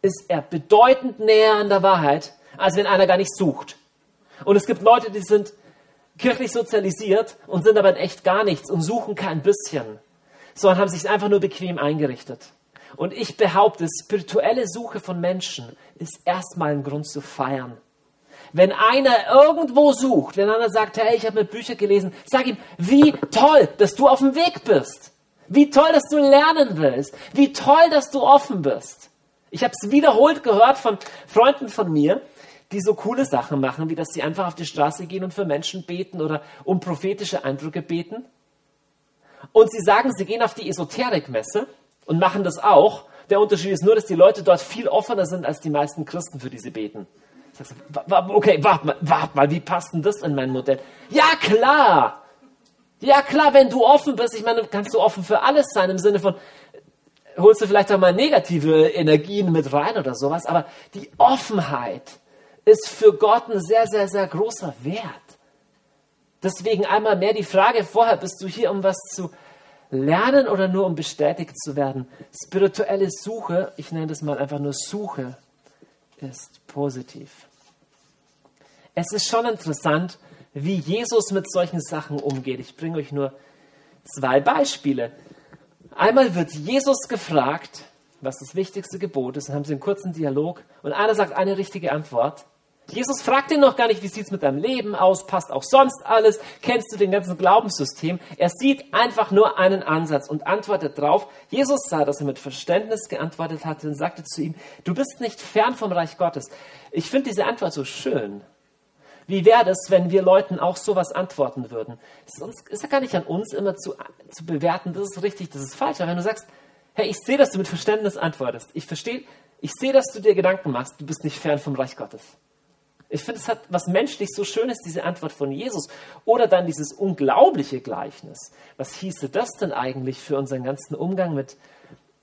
ist er bedeutend näher an der Wahrheit, als wenn einer gar nicht sucht. Und es gibt Leute, die sind kirchlich sozialisiert und sind aber in echt gar nichts und suchen kein bisschen, sondern haben sich einfach nur bequem eingerichtet. Und ich behaupte, spirituelle Suche von Menschen ist erstmal ein Grund zu feiern. Wenn einer irgendwo sucht, wenn einer sagt, hey, ich habe mir Bücher gelesen, sag ihm, wie toll, dass du auf dem Weg bist. Wie toll, dass du lernen willst. Wie toll, dass du offen bist. Ich habe es wiederholt gehört von Freunden von mir, die so coole Sachen machen, wie dass sie einfach auf die Straße gehen und für Menschen beten oder um prophetische Eindrücke beten. Und sie sagen, sie gehen auf die Esoterikmesse und machen das auch. Der Unterschied ist nur, dass die Leute dort viel offener sind als die meisten Christen, für die sie beten. Okay, warte mal, warte mal, wie passt denn das in mein Modell? Ja, klar! Ja, klar, wenn du offen bist, ich meine, kannst du offen für alles sein, im Sinne von, holst du vielleicht auch mal negative Energien mit rein oder sowas, aber die Offenheit ist für Gott ein sehr, sehr, sehr großer Wert. Deswegen einmal mehr die Frage vorher, bist du hier, um was zu lernen oder nur um bestätigt zu werden? Spirituelle Suche, ich nenne das mal einfach nur Suche, ist positiv. Es ist schon interessant, wie Jesus mit solchen Sachen umgeht. Ich bringe euch nur zwei Beispiele. Einmal wird Jesus gefragt, was das wichtigste Gebot ist, dann haben sie einen kurzen Dialog und einer sagt eine richtige Antwort. Jesus fragt ihn noch gar nicht, wie sieht es mit deinem Leben aus, passt auch sonst alles, kennst du den ganzen Glaubenssystem. Er sieht einfach nur einen Ansatz und antwortet drauf. Jesus sah, dass er mit Verständnis geantwortet hatte und sagte zu ihm, du bist nicht fern vom Reich Gottes. Ich finde diese Antwort so schön. Wie wäre das, wenn wir Leuten auch sowas antworten würden? Es ist ja gar nicht an uns immer zu, zu bewerten, das ist richtig, das ist falsch. Aber wenn du sagst, hey, ich sehe, dass du mit Verständnis antwortest. Ich verstehe, ich sehe, dass du dir Gedanken machst, du bist nicht fern vom Reich Gottes. Ich finde, es hat was menschlich so Schönes, diese Antwort von Jesus. Oder dann dieses unglaubliche Gleichnis. Was hieße das denn eigentlich für unseren ganzen Umgang mit,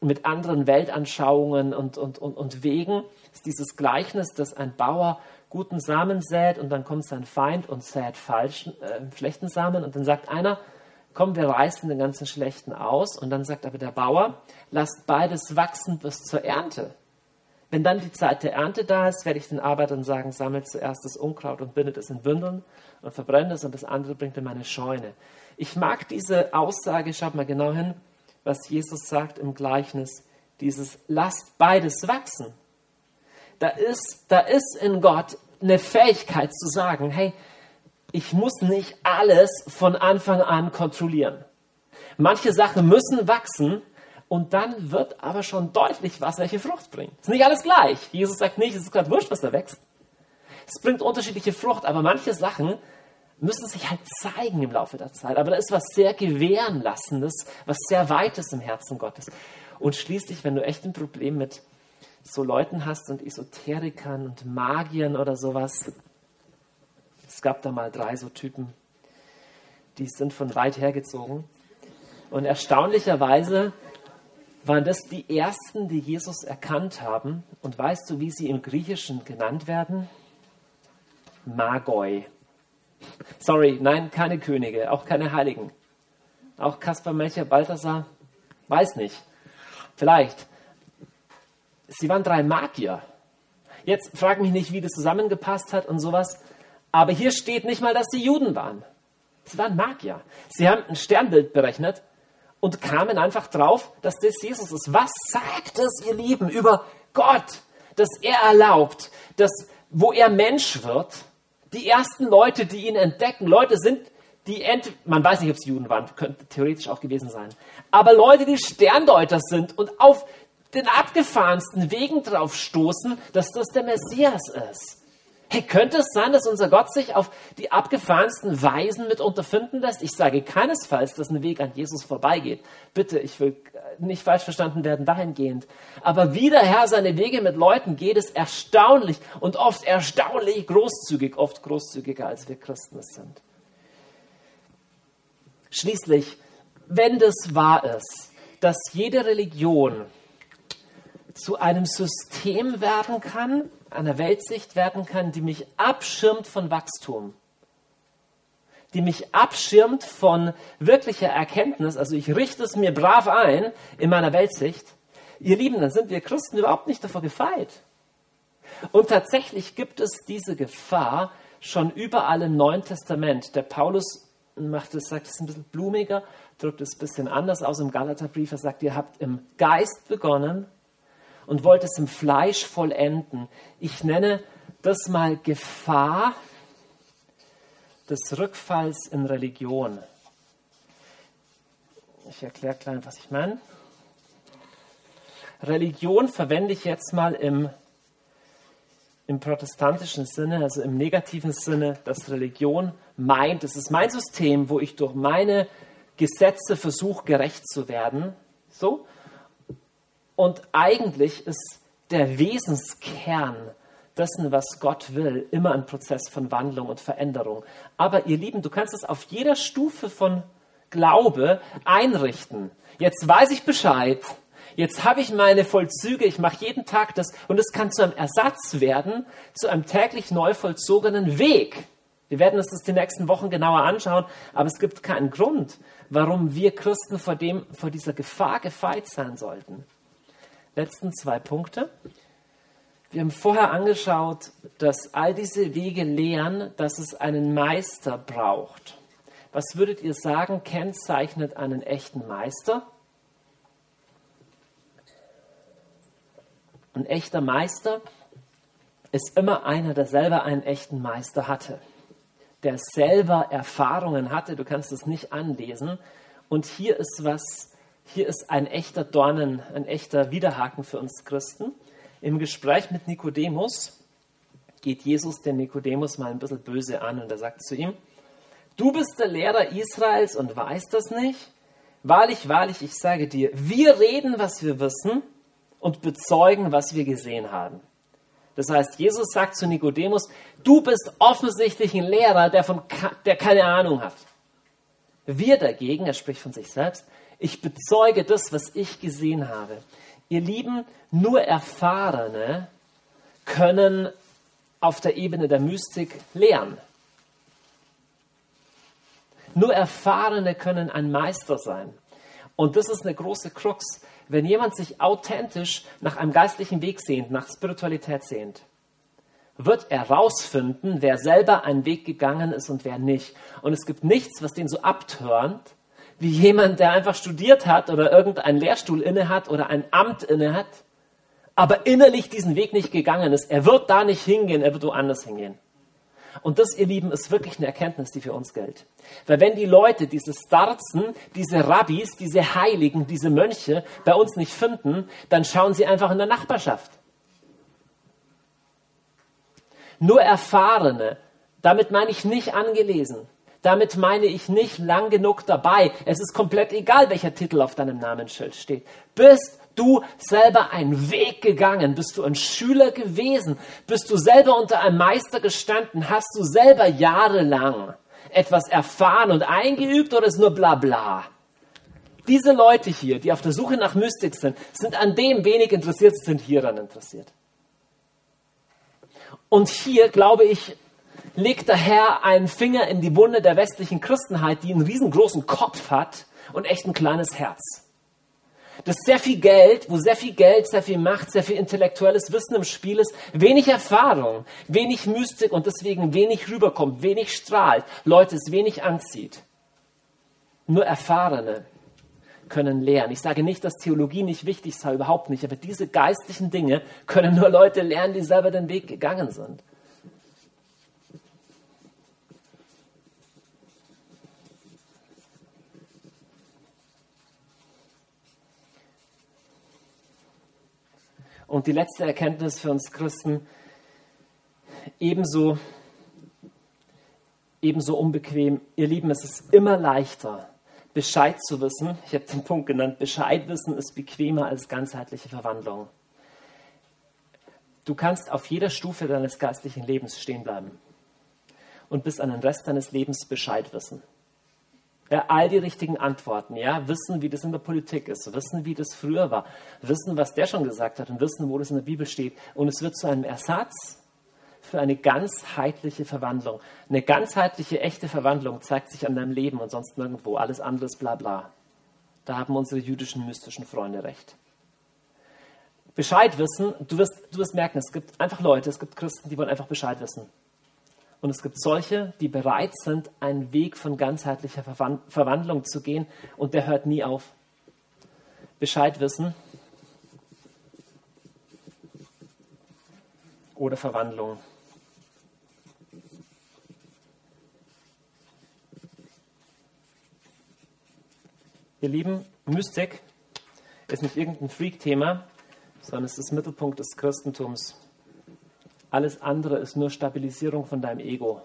mit anderen Weltanschauungen und, und, und, und Wegen? Ist dieses Gleichnis, dass ein Bauer guten Samen sät und dann kommt sein Feind und sät falschen, äh, schlechten Samen und dann sagt einer, komm, wir reißen den ganzen schlechten aus und dann sagt aber der Bauer, lasst beides wachsen bis zur Ernte. Wenn dann die Zeit der Ernte da ist, werde ich den Arbeitern sagen, sammelt zuerst das Unkraut und bindet es in Bündeln und verbrennt es und das andere bringt in meine Scheune. Ich mag diese Aussage, schaut mal genau hin, was Jesus sagt im Gleichnis, dieses lasst beides wachsen. Da ist, da ist in Gott eine Fähigkeit zu sagen, hey, ich muss nicht alles von Anfang an kontrollieren. Manche Sachen müssen wachsen und dann wird aber schon deutlich, was welche Frucht bringt. Es ist nicht alles gleich. Jesus sagt nicht, es ist gerade wurscht, was da wächst. Es bringt unterschiedliche Frucht, aber manche Sachen müssen sich halt zeigen im Laufe der Zeit. Aber da ist was sehr Gewährenlassendes, was sehr Weites im Herzen Gottes. Und schließlich, wenn du echt ein Problem mit so Leuten hast und Esoterikern und Magiern oder sowas. Es gab da mal drei so Typen, die sind von weit hergezogen. Und erstaunlicherweise waren das die ersten, die Jesus erkannt haben. Und weißt du, wie sie im Griechischen genannt werden? Magoi. Sorry, nein, keine Könige, auch keine Heiligen. Auch Kaspar, Melcher, Balthasar, weiß nicht. Vielleicht sie waren drei Magier. Jetzt frag mich nicht, wie das zusammengepasst hat und sowas. Aber hier steht nicht mal, dass sie Juden waren. Sie waren Magier. Sie haben ein Sternbild berechnet und kamen einfach drauf, dass das Jesus ist. Was sagt es, ihr Lieben, über Gott, dass er erlaubt, dass wo er Mensch wird, die ersten Leute, die ihn entdecken, Leute sind, die, ent man weiß nicht, ob es Juden waren, könnte theoretisch auch gewesen sein, aber Leute, die Sterndeuter sind und auf den abgefahrensten Wegen drauf stoßen, dass das der Messias ist. Hey, könnte es sein, dass unser Gott sich auf die abgefahrensten Weisen mit unterfinden lässt? Ich sage keinesfalls, dass ein Weg an Jesus vorbeigeht. Bitte, ich will nicht falsch verstanden werden dahingehend. Aber wie der Herr seine Wege mit Leuten geht, ist erstaunlich und oft erstaunlich großzügig, oft großzügiger als wir Christen es sind. Schließlich, wenn das wahr ist, dass jede Religion zu einem System werden kann, einer Weltsicht werden kann, die mich abschirmt von Wachstum, die mich abschirmt von wirklicher Erkenntnis. Also ich richte es mir brav ein in meiner Weltsicht. Ihr Lieben, dann sind wir Christen überhaupt nicht davor gefeit. Und tatsächlich gibt es diese Gefahr schon überall im Neuen Testament. Der Paulus macht es, sagt es ein bisschen blumiger, drückt es ein bisschen anders aus im Galaterbrief. Er sagt, ihr habt im Geist begonnen und wollt es im Fleisch vollenden. Ich nenne das mal Gefahr des Rückfalls in Religion. Ich erkläre klein, was ich meine. Religion verwende ich jetzt mal im, im protestantischen Sinne, also im negativen Sinne, dass Religion meint, es ist mein System, wo ich durch meine Gesetze versuche, gerecht zu werden. So. Und eigentlich ist der Wesenskern dessen, was Gott will, immer ein Prozess von Wandlung und Veränderung. Aber ihr Lieben, du kannst es auf jeder Stufe von Glaube einrichten. Jetzt weiß ich Bescheid. Jetzt habe ich meine Vollzüge, ich mache jeden Tag das und es kann zu einem Ersatz werden, zu einem täglich neu vollzogenen Weg. Wir werden uns das die nächsten Wochen genauer anschauen, aber es gibt keinen Grund, warum wir Christen vor, dem, vor dieser Gefahr gefeit sein sollten. Letzten zwei Punkte. Wir haben vorher angeschaut, dass all diese Wege lehren, dass es einen Meister braucht. Was würdet ihr sagen, kennzeichnet einen echten Meister? Ein echter Meister ist immer einer, der selber einen echten Meister hatte, der selber Erfahrungen hatte. Du kannst es nicht anlesen. Und hier ist was, hier ist ein echter Dornen, ein echter Widerhaken für uns Christen. Im Gespräch mit Nikodemus geht Jesus den Nikodemus mal ein bisschen böse an und er sagt zu ihm, du bist der Lehrer Israels und weißt das nicht? Wahrlich, wahrlich, ich sage dir, wir reden, was wir wissen und bezeugen, was wir gesehen haben. Das heißt, Jesus sagt zu Nikodemus, du bist offensichtlich ein Lehrer, der, von, der keine Ahnung hat. Wir dagegen, er spricht von sich selbst, ich bezeuge das, was ich gesehen habe. Ihr Lieben, nur Erfahrene können auf der Ebene der Mystik lehren. Nur Erfahrene können ein Meister sein. Und das ist eine große Krux. Wenn jemand sich authentisch nach einem geistlichen Weg sehnt, nach Spiritualität sehnt, wird er herausfinden, wer selber einen Weg gegangen ist und wer nicht. Und es gibt nichts, was den so abtörnt, wie jemand, der einfach studiert hat oder irgendeinen Lehrstuhl inne hat oder ein Amt inne hat, aber innerlich diesen Weg nicht gegangen ist. Er wird da nicht hingehen, er wird woanders hingehen. Und das, ihr Lieben, ist wirklich eine Erkenntnis, die für uns gilt. Weil wenn die Leute, diese Starzen, diese Rabbis, diese Heiligen, diese Mönche bei uns nicht finden, dann schauen sie einfach in der Nachbarschaft. Nur Erfahrene, damit meine ich nicht angelesen, damit meine ich nicht lang genug dabei. Es ist komplett egal, welcher Titel auf deinem Namensschild steht. Bist du selber einen Weg gegangen? Bist du ein Schüler gewesen? Bist du selber unter einem Meister gestanden? Hast du selber jahrelang etwas erfahren und eingeübt oder ist nur bla bla? Diese Leute hier, die auf der Suche nach Mystik sind, sind an dem wenig interessiert, sind hieran interessiert. Und hier, glaube ich, legt der Herr einen Finger in die Wunde der westlichen Christenheit, die einen riesengroßen Kopf hat und echt ein kleines Herz. dass sehr viel Geld, wo sehr viel Geld, sehr viel Macht, sehr viel intellektuelles Wissen im Spiel ist, wenig Erfahrung, wenig Mystik und deswegen wenig rüberkommt, wenig strahlt, Leute es wenig anzieht. Nur Erfahrene können lernen. Ich sage nicht, dass Theologie nicht wichtig sei, überhaupt nicht, aber diese geistlichen Dinge können nur Leute lernen, die selber den Weg gegangen sind. Und die letzte Erkenntnis für uns Christen, ebenso, ebenso unbequem. Ihr Lieben, es ist immer leichter, Bescheid zu wissen. Ich habe den Punkt genannt, Bescheid wissen ist bequemer als ganzheitliche Verwandlung. Du kannst auf jeder Stufe deines geistlichen Lebens stehen bleiben und bis an den Rest deines Lebens Bescheid wissen ja, all die richtigen Antworten, ja, wissen, wie das in der Politik ist, wissen, wie das früher war, wissen, was der schon gesagt hat und wissen, wo das in der Bibel steht. Und es wird zu einem Ersatz für eine ganzheitliche Verwandlung. Eine ganzheitliche, echte Verwandlung zeigt sich an deinem Leben und sonst nirgendwo. Alles andere ist bla bla. Da haben unsere jüdischen mystischen Freunde recht. Bescheid wissen, du wirst, du wirst merken, es gibt einfach Leute, es gibt Christen, die wollen einfach Bescheid wissen. Und es gibt solche, die bereit sind, einen Weg von ganzheitlicher Verwandlung zu gehen und der hört nie auf. Bescheid wissen oder Verwandlung. Ihr Lieben, Mystik ist nicht irgendein Freak-Thema, sondern es ist Mittelpunkt des Christentums. Alles andere ist nur Stabilisierung von deinem Ego.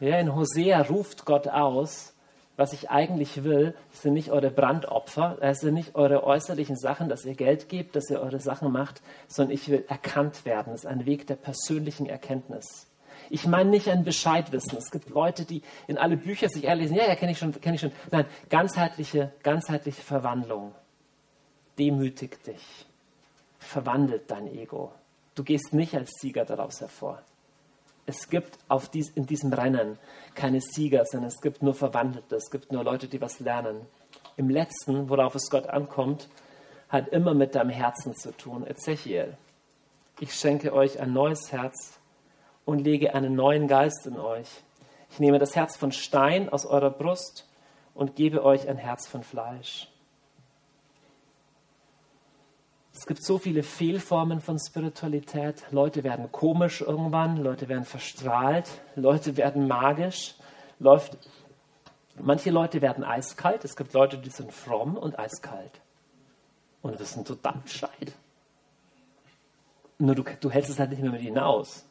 Ja, in Hosea ruft Gott aus, was ich eigentlich will, sind nicht eure Brandopfer, es sind nicht eure äußerlichen Sachen, dass ihr Geld gebt, dass ihr eure Sachen macht, sondern ich will erkannt werden. Das ist ein Weg der persönlichen Erkenntnis. Ich meine nicht ein Bescheidwissen. Es gibt Leute, die in alle Bücher sich erlesen, ja, ja, kenne ich schon, kenne ich schon. Nein, ganzheitliche, ganzheitliche Verwandlung demütigt dich, verwandelt dein Ego. Du gehst nicht als Sieger daraus hervor. Es gibt dies, in diesem Rennen keine Sieger, sondern es gibt nur Verwandelte, es gibt nur Leute, die was lernen. Im letzten, worauf es Gott ankommt, hat immer mit deinem Herzen zu tun. Ezechiel, ich schenke euch ein neues Herz und lege einen neuen Geist in euch. Ich nehme das Herz von Stein aus eurer Brust und gebe euch ein Herz von Fleisch. Es gibt so viele Fehlformen von Spiritualität. Leute werden komisch irgendwann, Leute werden verstrahlt, Leute werden magisch. Läuft, manche Leute werden eiskalt. Es gibt Leute, die sind fromm und eiskalt und wissen total Bescheid. Nur du, du hältst es halt nicht mehr mit ihnen aus.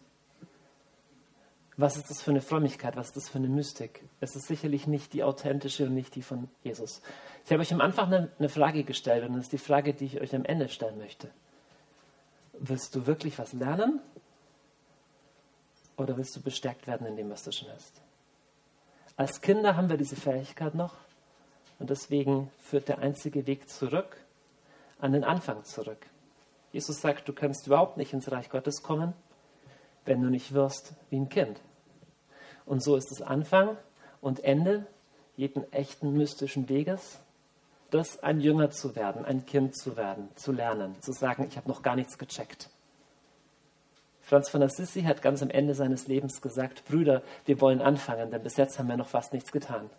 Was ist das für eine Frömmigkeit? Was ist das für eine Mystik? Es ist sicherlich nicht die authentische und nicht die von Jesus. Ich habe euch am Anfang eine, Frage gestellt und das ist die Frage, die ich euch am Ende stellen möchte. Willst du wirklich was lernen? Oder willst du bestärkt werden in dem, was du schon hast? Als Kinder haben wir diese Fähigkeit noch und deswegen führt der einzige Weg zurück an den Anfang zurück. Jesus sagt, du kannst überhaupt nicht ins Reich Gottes kommen, wenn du nicht wirst wie ein Kind. Und so ist es Anfang und Ende jeden echten mystischen Weges das ein Jünger zu werden, ein Kind zu werden, zu lernen, zu sagen, ich habe noch gar nichts gecheckt. Franz von Assisi hat ganz am Ende seines Lebens gesagt, Brüder, wir wollen anfangen, denn bis jetzt haben wir noch fast nichts getan.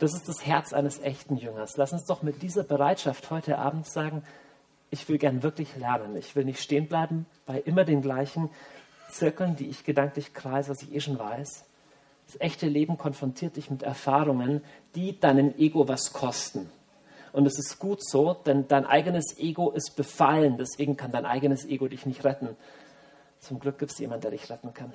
Das ist das Herz eines echten Jüngers. Lass uns doch mit dieser Bereitschaft heute Abend sagen, ich will gern wirklich lernen. Ich will nicht stehen bleiben bei immer den gleichen Zirkeln, die ich gedanklich kreise, was ich eh schon weiß. Das echte Leben konfrontiert dich mit Erfahrungen, die deinem Ego was kosten. Und es ist gut so, denn dein eigenes Ego ist befallen. Deswegen kann dein eigenes Ego dich nicht retten. Zum Glück gibt es jemanden, der dich retten kann.